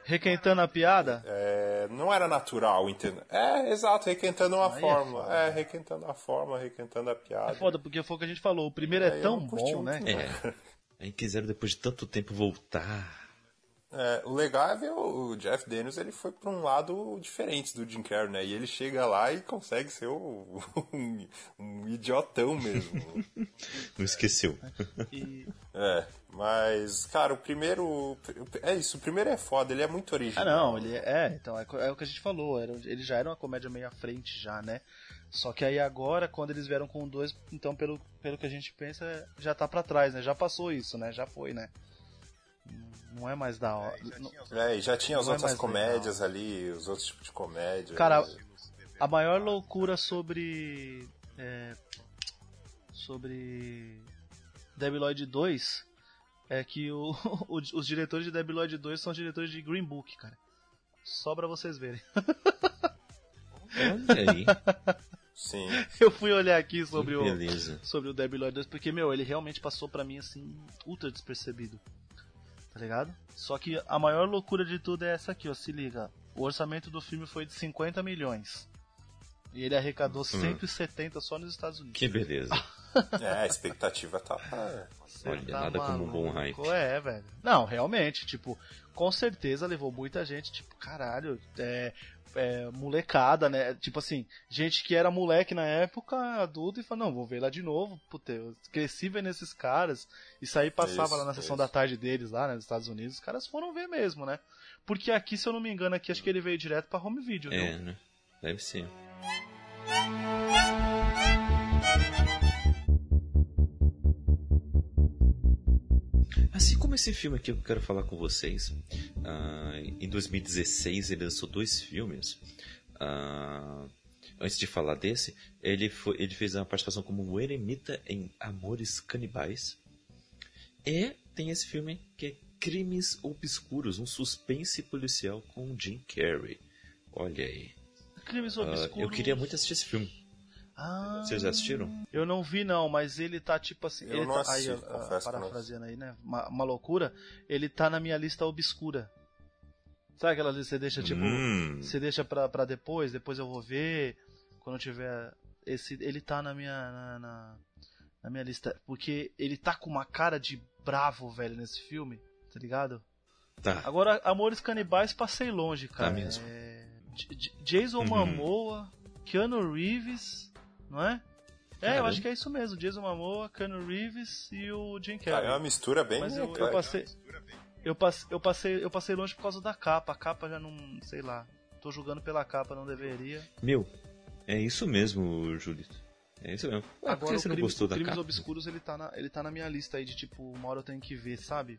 Requentando a piada? É, não era natural, entendeu? É, exato, requentando uma Aí é forma. É, é, requentando a forma, requentando a piada. É foda, porque foi o que a gente falou, o primeiro é, é tão bom, né? É. Aí quiseram depois de tanto tempo voltar é, o legal é ver o Jeff Daniels, ele foi para um lado diferente do Jim Carrey, né? E ele chega lá e consegue ser o, <laughs> um, um, idiotão mesmo. <laughs> Não esqueceu. É, mas, cara, o primeiro. É isso, o primeiro é foda, ele é muito original. Ah, não, ele é. é então, é, é o que a gente falou, era, ele já era uma comédia meio à frente, já, né? Só que aí agora, quando eles vieram com dois, então, pelo, pelo que a gente pensa, já tá para trás, né? Já passou isso, né? Já foi, né? Não é mais da hora. É, já tinha as é outras comédias legal. ali, os outros tipos de comédia. Cara, a maior loucura sobre. É, sobre. Debiloid 2 é que o, <laughs> o, os diretores de Debiloid 2 são diretores de Green Book, cara. Só pra vocês verem. Olha aí. Sim. <laughs> Eu fui olhar aqui sobre o sobre o Debiloid 2 porque meu, ele realmente passou para mim assim ultra despercebido tá ligado? Só que a maior loucura de tudo é essa aqui, ó, se liga. O orçamento do filme foi de 50 milhões. E ele arrecadou hum. 170 só nos Estados Unidos. Que beleza. é, a expectativa tá. Olha, tá nada maluco. como um bom hype. É, velho. Não, realmente, tipo, com certeza levou muita gente, tipo, caralho, é, é, molecada, né? Tipo assim, gente que era moleque na época, adulto, e falou, não, vou ver lá de novo. Puta, eu cresci vendo esses caras. Isso aí passava isso, lá na sessão isso. da tarde deles, lá, né, nos Estados Unidos. Os caras foram ver mesmo, né? Porque aqui, se eu não me engano, aqui acho que ele veio direto pra home video, É, viu? né? Deve ser. Assim como esse filme aqui que eu quero falar com vocês, uh, em 2016 ele lançou dois filmes. Uh, antes de falar desse, ele, foi, ele fez uma participação como um eremita em Amores Canibais. E tem esse filme que é Crimes Obscuros, um suspense policial com Jim Carrey. Olha aí. Crimes Obscuros. Uh, eu queria muito assistir esse filme. Ah, Vocês já assistiram? Eu não vi não, mas ele tá tipo assim. Eu ele não tá, assisti, aí, confesso parafraseando aí, né? Uma, uma, loucura. Ele tá na minha lista obscura. Sabe aquela lista que você deixa tipo. Hum. Você deixa pra, pra depois, depois eu vou ver. Quando eu tiver. Esse, ele tá na minha. Na, na, na minha lista. Porque ele tá com uma cara de bravo, velho, nesse filme. Tá ligado? Tá. Agora, Amores Canibais passei longe, cara. Tá mesmo. É... Jason uhum. Momoa, Keanu Reeves não é? É, eu acho que é isso mesmo. Jason Momoa, Keanu Reeves e o Jim Carrey. Ah, é uma mistura bem Mas eu, eu passei eu passei, eu passei eu passei longe por causa da capa. A capa já não, sei lá. Tô julgando pela capa, não deveria. Meu, é isso mesmo, Julito. É isso mesmo. Ué, Agora, você não gostou da Crimes capa? Obscuros, ele tá, na, ele tá na minha lista aí de tipo, uma hora eu tenho que ver, sabe?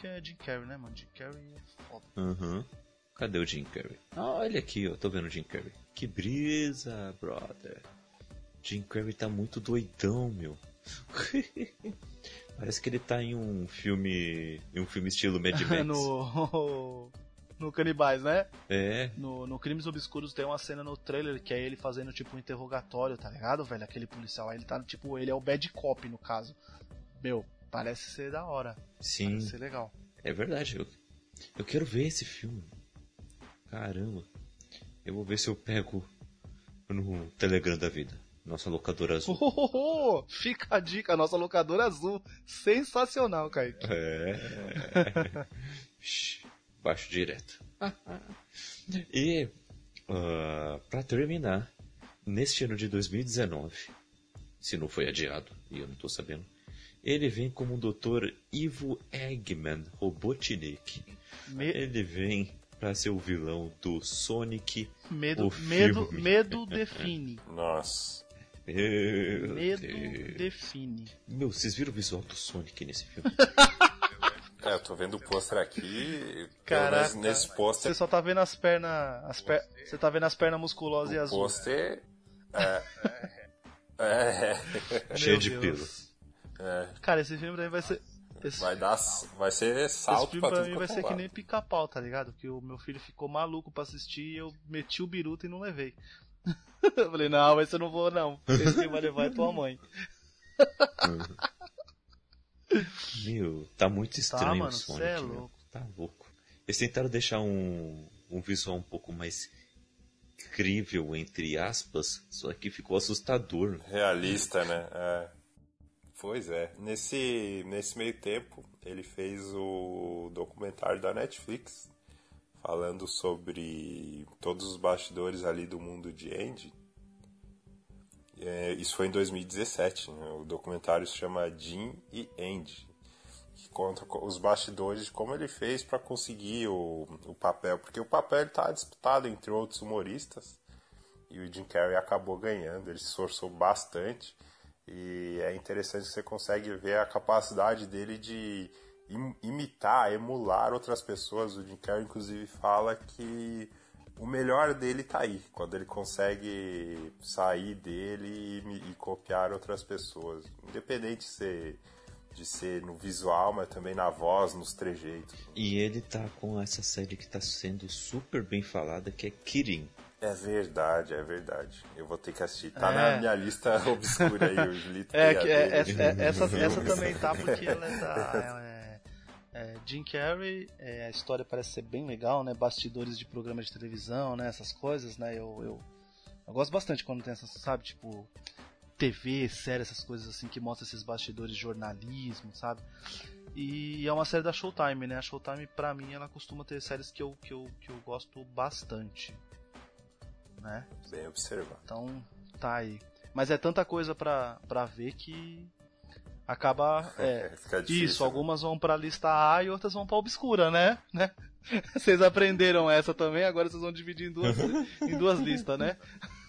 Que é Jim Carrey, né, mano? Jim Carrey é foda. Aham. Uhum. Cadê o Jim Carrey? Ah, olha aqui, ó, tô vendo o Jim Carrey. Que brisa, brother. Jim Carrey tá muito doidão, meu. <laughs> Parece que ele tá em um filme. em um filme estilo Mad <laughs> Max. no. No Canibais, né? É. No, no Crimes Obscuros tem uma cena no trailer que é ele fazendo tipo um interrogatório, tá ligado, velho? Aquele policial. Aí ele tá tipo. Ele é o bad cop no caso. Meu, parece ser da hora. Sim. Parece ser legal. É verdade. Eu, eu quero ver esse filme. Caramba. Eu vou ver se eu pego no Telegram da vida. Nossa locadora azul. Oh, oh, oh, fica a dica, nossa locadora azul. Sensacional, Kaique. É. <laughs> Baixo direto. <laughs> e, uh, ah, para terminar, neste ano de 2019, se não foi adiado, e eu não tô sabendo, Ele vem como o Dr. Ivo Eggman Robotnik. Me... Ele vem para ser o vilão do Sonic. Medo, medo, medo define. <laughs> Nossa. Meu medo Deus. define. Meu, vocês viram o visual do Sonic nesse filme? <laughs> É, eu tô vendo o pôster aqui. Caraca, nesse pôster. Você só tá vendo as pernas. As per... Você tá vendo as pernas musculosas o e azul. O pôster. <laughs> É. é. Cheio de pelo. É. Cara, esse filme daí vai ser. Esse... Vai dar. Vai ser salto esse filme pra, pra mim vai ser que nem pica-pau, tá ligado? Que o meu filho ficou maluco pra assistir e eu meti o biruta e não levei. <laughs> eu falei, não, esse eu não vou não. Esse que vai levar é tua mãe. <laughs> Meu, tá muito tá, estranho tá, mano, o Sonic. É louco. Tá louco. Eles tentaram deixar um, um visual um pouco mais crível, entre aspas, só que ficou assustador. Realista, né? É. Pois é. Nesse, nesse meio tempo, ele fez o documentário da Netflix falando sobre todos os bastidores ali do mundo de Andy. É, isso foi em 2017. Né? O documentário se chama Jim e Andy, que conta os bastidores de como ele fez para conseguir o, o papel, porque o papel está disputado entre outros humoristas e o Jim Carrey acabou ganhando. Ele se esforçou bastante e é interessante que você consegue ver a capacidade dele de imitar, emular outras pessoas. O Jim Carrey, inclusive, fala que o melhor dele tá aí, quando ele consegue sair dele e, e copiar outras pessoas. Independente de ser, de ser no visual, mas também na voz, nos trejeitos. E ele tá com essa série que tá sendo super bem falada, que é Kirin. É verdade, é verdade. Eu vou ter que assistir. Tá é. na minha lista <laughs> obscura aí, o Julito. É, que é, é, essa, <laughs> essa também tá, porque ela é da. É, é, Jim Carrey, é, a história parece ser bem legal, né? Bastidores de programas de televisão, né? Essas coisas, né? Eu, eu, eu gosto bastante quando tem essas, sabe? Tipo, TV, série, essas coisas assim que mostram esses bastidores de jornalismo, sabe? E é uma série da Showtime, né? A Showtime, pra mim, ela costuma ter séries que eu, que eu, que eu gosto bastante. Né? Bem observado. Então, tá aí. Mas é tanta coisa pra, pra ver que acaba <laughs> é, difícil, isso né? algumas vão para lista A e outras vão para obscura né <laughs> né vocês aprenderam essa também agora vocês vão dividir em duas em duas listas né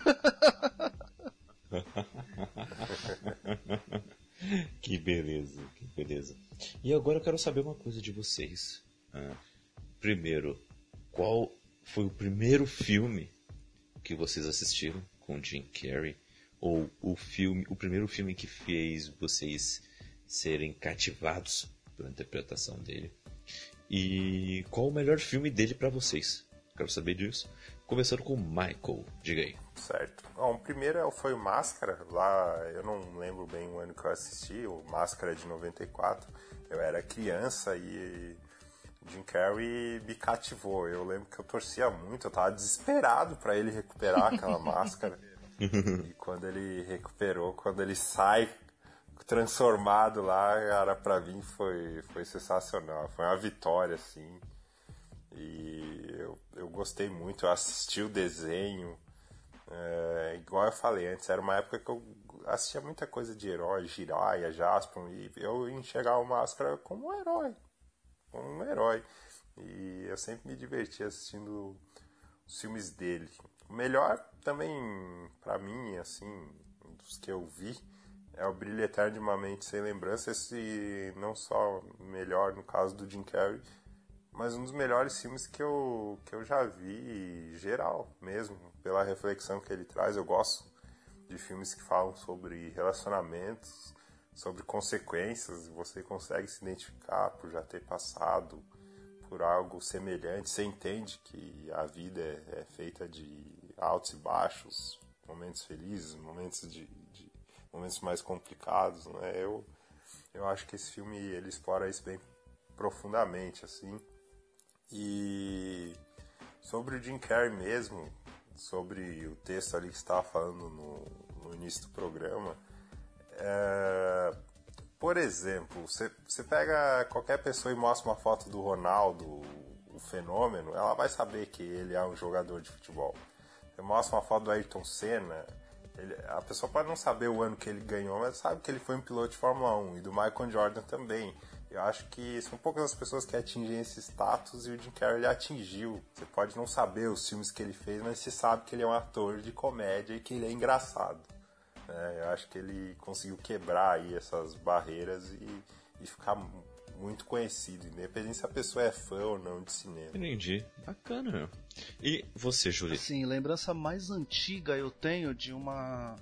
<laughs> que beleza que beleza e agora eu quero saber uma coisa de vocês ah, primeiro qual foi o primeiro filme que vocês assistiram com Jim Carrey ou o filme, o primeiro filme que fez vocês serem cativados pela interpretação dele. E qual o melhor filme dele para vocês? Quero saber disso. Começando com Michael, diga aí. Certo. Bom, o primeiro foi o Máscara, lá eu não lembro bem o ano que eu assisti, o Máscara de 94. Eu era criança e Jim Carrey me cativou. Eu lembro que eu torcia muito, eu tava desesperado para ele recuperar aquela <laughs> máscara. e quando ele recuperou, quando ele sai transformado lá, cara, pra mim foi, foi sensacional. Foi uma vitória, assim. E eu, eu gostei muito, eu assisti o desenho. É, igual eu falei antes, era uma época que eu assistia muita coisa de herói, Jiraiya, Jaspion, e eu enxergava o Máscara como um herói. Um herói. E eu sempre me diverti assistindo os filmes dele. O melhor também, para mim, assim, dos que eu vi, é o Brilho Eterno de uma Mente Sem Lembrança. Esse não só melhor no caso do Jim Carrey, mas um dos melhores filmes que eu, que eu já vi geral mesmo, pela reflexão que ele traz. Eu gosto de filmes que falam sobre relacionamentos, sobre consequências, você consegue se identificar por já ter passado por algo semelhante, você entende que a vida é, é feita de altos e baixos, momentos felizes, momentos de, de momentos mais complicados, né? Eu, eu acho que esse filme ele explora isso bem profundamente, assim. E sobre o Jim Carrey mesmo, sobre o texto ali que estava falando no, no início do programa, é, por exemplo, você, pega qualquer pessoa e mostra uma foto do Ronaldo, o fenômeno, ela vai saber que ele é um jogador de futebol. Você mostra uma foto do Ayrton Senna, Ele, a pessoa pode não saber o ano que ele ganhou, mas sabe que ele foi um piloto de Fórmula 1 e do Michael Jordan também. Eu acho que são poucas as pessoas que atingem esse status e o Jim Carrey atingiu. Você pode não saber os filmes que ele fez, mas você sabe que ele é um ator de comédia e que ele é engraçado. É, eu acho que ele conseguiu quebrar aí essas barreiras e, e ficar muito conhecido, independente se a pessoa é fã ou não de cinema. Entendi. Bacana, meu. E você, Júlio? Sim, lembrança mais antiga eu tenho de uma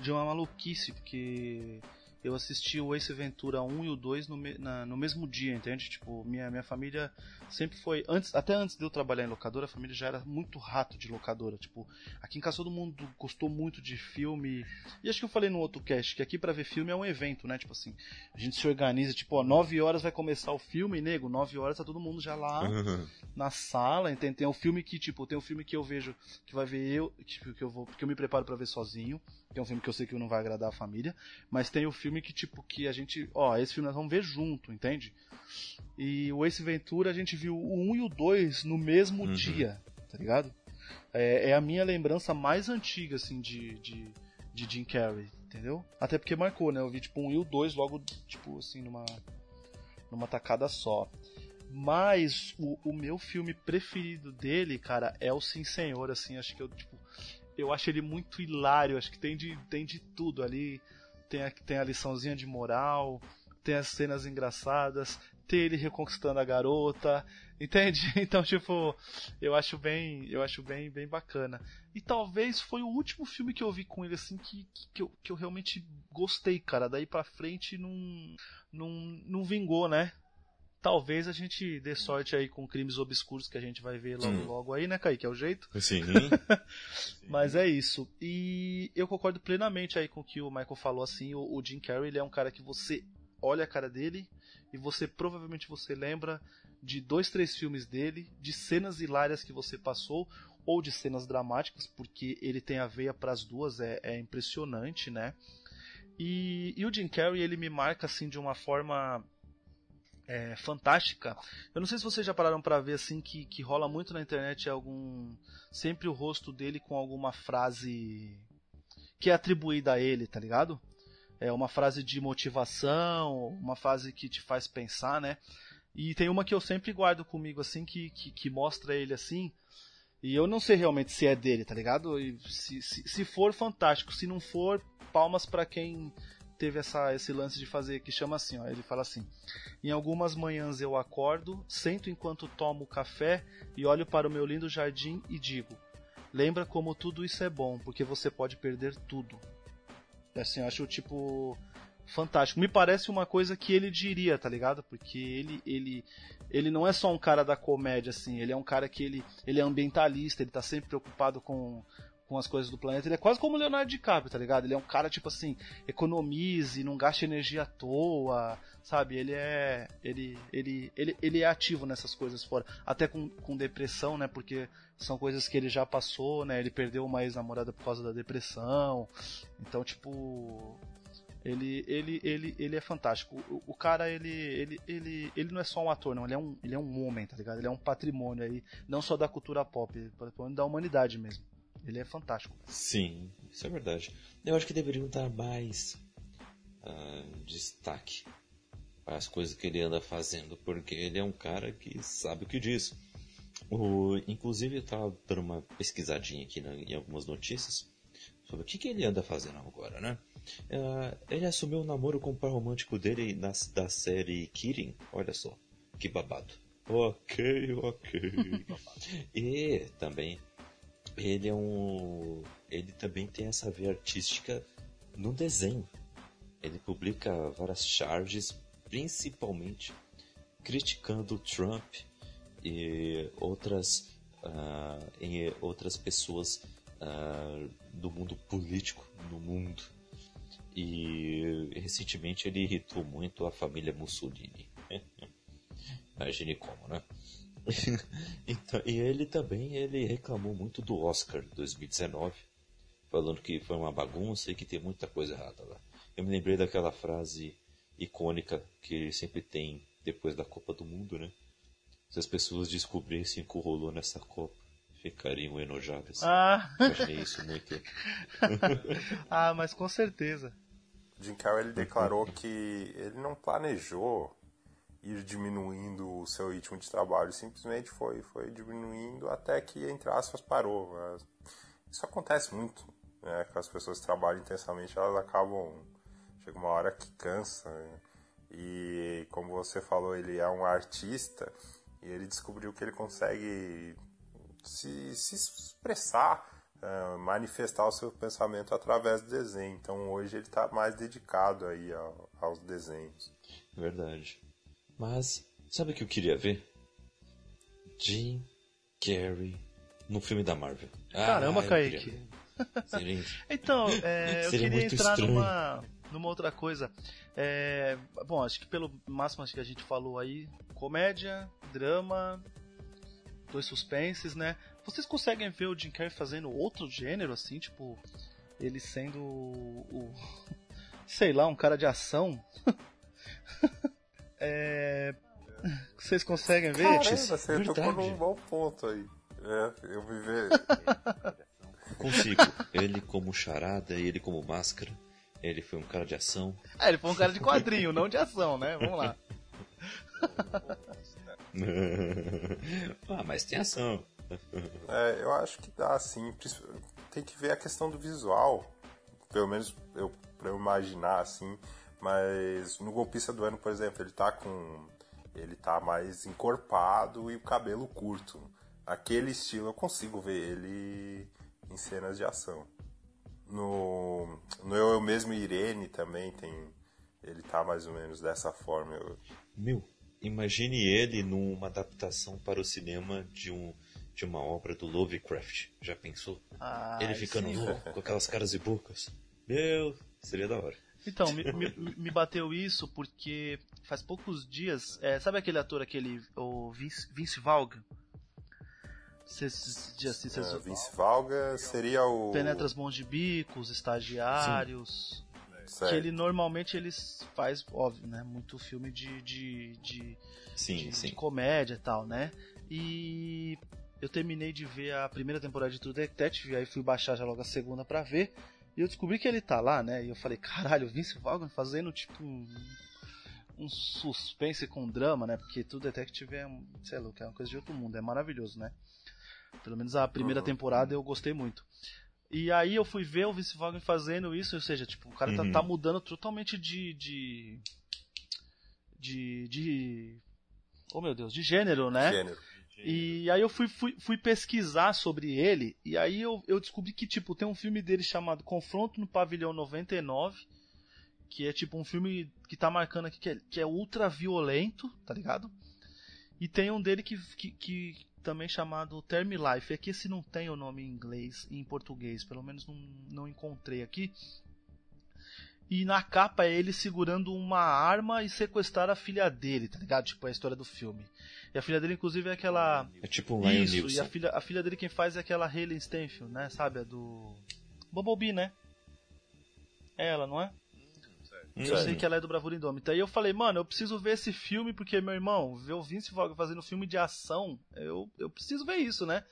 de uma maluquice, porque eu assisti o Ace Ventura 1 e o 2 no, me, na, no mesmo dia, entende? Tipo, minha, minha família sempre foi. antes Até antes de eu trabalhar em locadora, a família já era muito rato de locadora. Tipo, aqui em casa todo mundo gostou muito de filme. E acho que eu falei no outro cast que aqui para ver filme é um evento, né? Tipo assim, a gente se organiza, tipo, ó, 9 horas vai começar o filme, nego, 9 horas tá todo mundo já lá uhum. na sala, entende? Tem um filme que, tipo, tem um filme que eu vejo que vai ver eu, tipo, que eu vou, que eu me preparo para ver sozinho, que é um filme que eu sei que não vai agradar a família, mas tem o filme que, tipo, que a gente. Ó, esse filme nós vamos ver junto, entende? E o Ace Ventura a gente viu o 1 e o 2 no mesmo uhum. dia, tá ligado? É, é, a minha lembrança mais antiga, assim, de, de, de Jim Carrey, entendeu? Até porque marcou, né? Eu vi, tipo, um e o 2 logo, tipo, assim, numa, numa tacada só. Mas o, o meu filme preferido dele, cara, é o Sim Senhor, assim, acho que eu, tipo, eu acho ele muito hilário, acho que tem de, tem de tudo ali tem a, tem a liçãozinha de moral, tem as cenas engraçadas, tem ele reconquistando a garota, <laughs> entende? Então, tipo, eu acho bem, eu acho bem, bem bacana. E talvez foi o último filme que eu vi com ele assim que, que, eu, que eu realmente gostei, cara. Daí pra frente não, não, não vingou, né? Talvez a gente dê sorte aí com crimes obscuros que a gente vai ver logo, hum. logo aí, né, Kaique? É o jeito? Sim. <laughs> Mas é isso. E eu concordo plenamente aí com o que o Michael falou, assim, o, o Jim Carrey, ele é um cara que você olha a cara dele e você provavelmente você lembra de dois, três filmes dele, de cenas hilárias que você passou ou de cenas dramáticas, porque ele tem a veia para as duas, é, é impressionante, né? E, e, o Jim Carrey ele me marca assim de uma forma é, fantástica. Eu não sei se vocês já pararam para ver assim que, que rola muito na internet algum sempre o rosto dele com alguma frase que é atribuída a ele, tá ligado? É uma frase de motivação, uma frase que te faz pensar, né? E tem uma que eu sempre guardo comigo assim que, que, que mostra ele assim. E eu não sei realmente se é dele, tá ligado? E se, se, se for, fantástico. Se não for, palmas para quem teve essa, esse lance de fazer que chama assim, ó, ele fala assim: Em algumas manhãs eu acordo, sento enquanto tomo café e olho para o meu lindo jardim e digo: Lembra como tudo isso é bom, porque você pode perder tudo. Assim, eu acho tipo fantástico. Me parece uma coisa que ele diria, tá ligado? Porque ele ele ele não é só um cara da comédia assim, ele é um cara que ele ele é ambientalista, ele tá sempre preocupado com com as coisas do planeta. Ele é quase como o Leonardo DiCaprio, tá ligado? Ele é um cara, tipo assim, economize, não gaste energia à toa, sabe? Ele é. Ele, ele, ele, ele é ativo nessas coisas fora. Até com, com depressão, né? Porque são coisas que ele já passou, né? Ele perdeu uma ex-namorada por causa da depressão. Então, tipo. Ele, ele, ele, ele é fantástico. O, o, cara, ele, ele, ele, ele não é só um ator, não. Ele é um, ele é um homem, tá ligado? Ele é um patrimônio aí, não só da cultura pop, patrimônio da humanidade mesmo. Ele é fantástico. Sim, isso é verdade. Eu acho que deveriam dar mais uh, destaque para as coisas que ele anda fazendo, porque ele é um cara que sabe o que diz. O, inclusive, eu estava dando uma pesquisadinha aqui na, em algumas notícias sobre o que, que ele anda fazendo agora, né? Uh, ele assumiu o um namoro com o par romântico dele na, da série Kirin, olha só, que babado. Ok, ok. <laughs> e também ele é um. Ele também tem essa veia artística no desenho. Ele publica várias charges, principalmente criticando Trump e outras, uh, em outras pessoas uh, do mundo político no mundo. E recentemente ele irritou muito a família Mussolini. <laughs> Imagine como, né? <laughs> então, e ele também ele reclamou muito do Oscar 2019, falando que foi uma bagunça e que tem muita coisa errada lá. Eu me lembrei daquela frase icônica que ele sempre tem depois da Copa do Mundo, né? Se as pessoas descobrissem o que rolou nessa Copa, ficariam enojadas. Ah. Eu achei isso muito. <laughs> ah, mas com certeza. Jim Carrey ele declarou que ele não planejou ir diminuindo o seu ritmo de trabalho, simplesmente foi, foi diminuindo até que, entre aspas, parou. Isso acontece muito, né? Que as pessoas que trabalham intensamente, elas acabam. Chega uma hora que cansa. Né? E como você falou, ele é um artista e ele descobriu que ele consegue se, se expressar, uh, manifestar o seu pensamento através do desenho. Então hoje ele está mais dedicado aí ao, aos desenhos. Verdade. Mas sabe o que eu queria ver? Jim Carrey no filme da Marvel. Caramba, ah, Kaique. Seria... <laughs> então, é, eu Seria queria entrar estranho. numa, numa outra coisa. É, bom, acho que pelo máximo acho que a gente falou aí, comédia, drama, dois suspenses, né? Vocês conseguem ver o Jim Carrey fazendo outro gênero, assim, tipo, ele sendo o, o <laughs> sei lá, um cara de ação? <laughs> é, vocês conseguem ver? Caramba, você Verdade. tocou num bom ponto aí. É, eu me ver. Consigo. Ele como charada e ele como máscara. Ele foi um cara de ação. É, ele foi um cara de quadrinho, não de ação, né? Vamos lá. <laughs> ah, mas tem ação. É, eu acho que dá sim. Tem que ver a questão do visual. Pelo menos eu, pra eu imaginar assim. Mas no golpista do ano, por exemplo, ele tá com. Ele tá mais encorpado e o cabelo curto. Aquele estilo eu consigo ver ele em cenas de ação. No, no Eu, eu Mesmo Irene também tem. Ele tá mais ou menos dessa forma. Eu... Meu, imagine ele numa adaptação para o cinema de, um, de uma obra do Lovecraft. Já pensou? Ah, ele ficando sim. louco, com aquelas caras e bocas. Meu, seria da hora. Então, me, me, me, bateu isso porque faz poucos dias. É, sabe aquele ator, aquele. O Vince, Vince Valga? Cês, cês, uh, Vince Valga seria o. Penetra as mãos de bico, os estagiários. Sim. Que ele normalmente eles faz, óbvio, né? Muito filme de. de, de, sim, de, sim. de comédia e tal, né? E eu terminei de ver a primeira temporada de True Detective, aí fui baixar já logo a segunda pra ver. E eu descobri que ele tá lá, né? E eu falei, caralho, Vince Vaughn fazendo tipo um, um suspense com drama, né? Porque True Detective é, sei lá, é uma coisa de outro mundo, é maravilhoso, né? Pelo menos a primeira uhum. temporada eu gostei muito. E aí eu fui ver o Vince Vaughn fazendo isso, ou seja, tipo, o cara tá, uhum. tá, tá mudando totalmente de, de. de. de. Oh meu Deus, de gênero, né? Gênero. E aí eu fui, fui, fui pesquisar sobre ele, e aí eu, eu descobri que, tipo, tem um filme dele chamado Confronto no Pavilhão 99, que é tipo um filme que tá marcando aqui que é, que é ultra violento, tá ligado? E tem um dele que, que, que também chamado Term Life. Aqui esse não tem o nome em inglês e em português, pelo menos não, não encontrei aqui. E na capa é ele segurando uma arma e sequestrar a filha dele, tá ligado? Tipo, é a história do filme. E a filha dele, inclusive, é aquela. É tipo um Lion Isso, Nilson. e a filha, a filha dele quem faz é aquela Hayley Stenfield, né? Sabe? A do. Bumblebee, né? É ela, não é? Eu sei que ela é do Bravura Indômita. E eu falei, mano, eu preciso ver esse filme porque, meu irmão, ver o Vince Vaughn fazendo filme de ação, eu, eu preciso ver isso, né?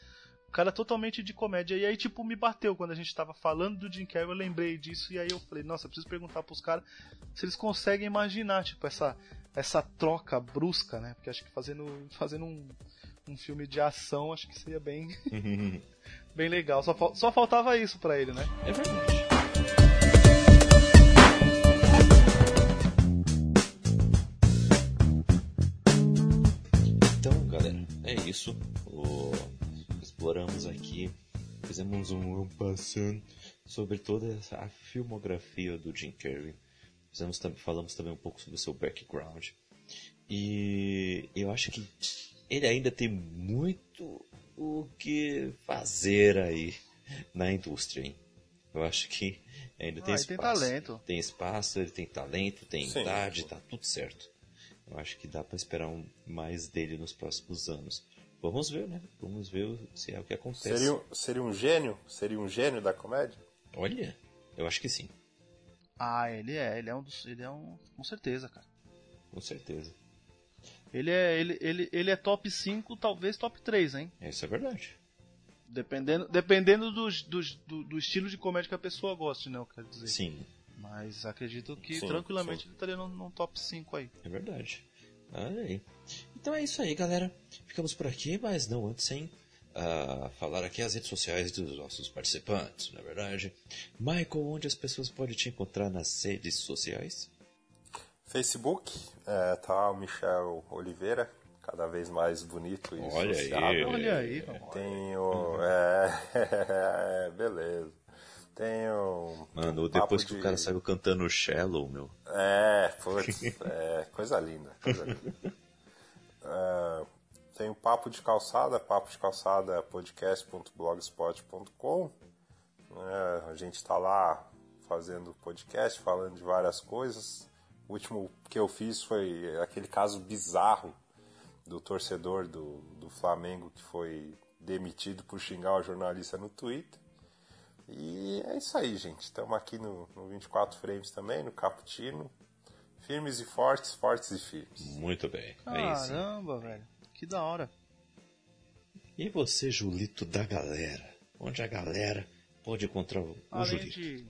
O cara é totalmente de comédia. E aí, tipo, me bateu quando a gente tava falando do Jim Carrey, eu lembrei disso. E aí eu falei, nossa, eu preciso perguntar pros caras se eles conseguem imaginar, tipo, essa, essa troca brusca, né? Porque acho que fazendo, fazendo um, um filme de ação, acho que seria bem, <laughs> bem legal. Só, só faltava isso pra ele, né? É verdade. Isso. O exploramos aqui, fizemos um passando sobre toda a filmografia do Jim Carrey. Fizemos, falamos também um pouco sobre o seu background. E eu acho que ele ainda tem muito o que fazer aí na indústria, hein? Eu acho que ainda tem ah, espaço. Tem talento. Tem espaço, ele tem talento, tem Sim, idade, tá tudo certo. Eu acho que dá para esperar um, mais dele nos próximos anos. Vamos ver, né? Vamos ver se é o que acontece. Seria, seria um gênio? Seria um gênio da comédia? Olha, eu acho que sim. Ah, ele é, ele é um dos. Ele é um. Com certeza, cara. Com certeza. Ele é, ele, ele, ele é top 5, talvez top 3, hein? Isso é verdade. Dependendo, dependendo do, do, do, do, estilo de comédia que a pessoa goste, né? Eu quero dizer. Sim. Mas acredito que sim, tranquilamente sim. ele estaria no, no, top 5 aí. É verdade. Olha aí. Então é isso aí, galera. Ficamos por aqui, mas não antes sem uh, falar aqui as redes sociais dos nossos participantes, não é verdade? Michael, onde as pessoas podem te encontrar nas redes sociais? Facebook, é, tá o Michel Oliveira, cada vez mais bonito e Olha aí. Olha aí. Tenho... É, <laughs> é, beleza. Tenho... Mano, depois que de... o cara saiu cantando Shallow, meu. É, putz, é, coisa linda, coisa linda. <laughs> uh, tem o Papo de Calçada, papo de calçada podcast.blogspot.com. É, a gente está lá fazendo podcast, falando de várias coisas. O último que eu fiz foi aquele caso bizarro do torcedor do, do Flamengo que foi demitido por xingar o jornalista no Twitter. E é isso aí, gente. Estamos aqui no, no 24 Frames também, no Caputino. Firmes e fortes, fortes e firmes. Muito bem. Caramba, é velho. Que da hora. E você, Julito da galera? Onde a galera pode encontrar o Além Julito? De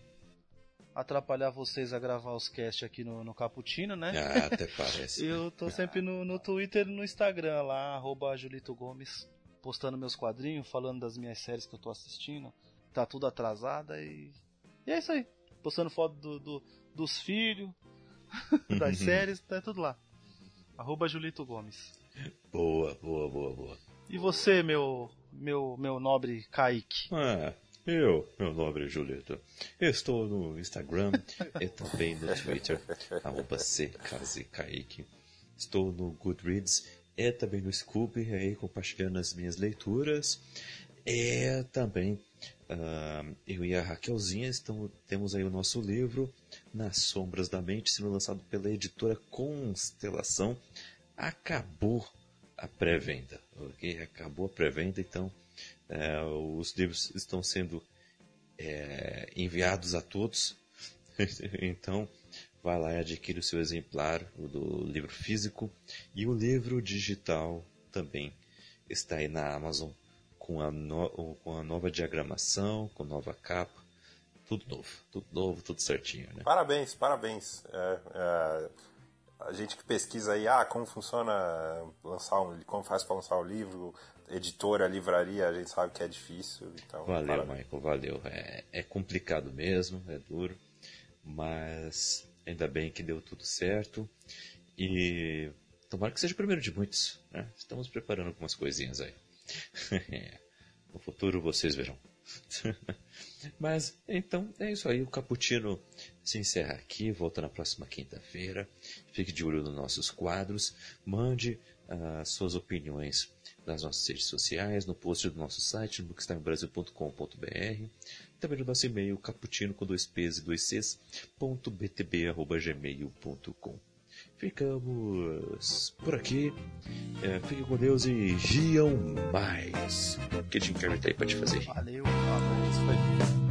atrapalhar vocês a gravar os cast aqui no, no Caputino, né? Ah, até <laughs> parece. eu tô sempre no, no Twitter e no Instagram lá, arroba Julito Gomes, postando meus quadrinhos, falando das minhas séries que eu tô assistindo. Tá tudo atrasada e. E é isso aí. Postando foto do, do dos filhos, <laughs> das séries, tá tudo lá. Arroba Julito Gomes. Boa, boa, boa, boa. E você, meu meu meu nobre Kaique? Ah, eu, meu nobre Julito, estou no Instagram <laughs> e também no Twitter, arroba Kaique. Estou no Goodreads e também no Scooby, aí compartilhando as minhas leituras. E também uh, eu e a Raquelzinha estão, temos aí o nosso livro Nas Sombras da Mente, sendo lançado pela editora Constelação. Acabou a pré-venda, ok? Acabou a pré-venda, então é, os livros estão sendo é, enviados a todos. <laughs> então, vai lá e adquire o seu exemplar do livro físico. E o livro digital também está aí na Amazon com a, no, com a nova diagramação, com nova capa. Tudo novo, tudo novo, tudo certinho. Né? Parabéns, parabéns. É, é, a gente que pesquisa aí, ah, como funciona lançar um, como faz para lançar o um livro, editora, livraria, a gente sabe que é difícil. Então, valeu, parabéns. Michael, valeu. É, é complicado mesmo, é duro, mas ainda bem que deu tudo certo. E tomara que seja o primeiro de muitos. Né? Estamos preparando algumas coisinhas aí. <laughs> no futuro vocês verão. <laughs> Mas então é isso aí. O Caputino se encerra aqui. Volta na próxima quinta-feira. Fique de olho nos nossos quadros. Mande as uh, suas opiniões nas nossas redes sociais, no post do nosso site, no bookstimebrasil.com.br, também no nosso e-mail, caputino com dois p's e dois c's, ponto btb, arroba, gmail.com. Ficamos por aqui. É, com Deus e riam mais. Que Jim Carrey aí pra te fazer? Valeu, um abraço.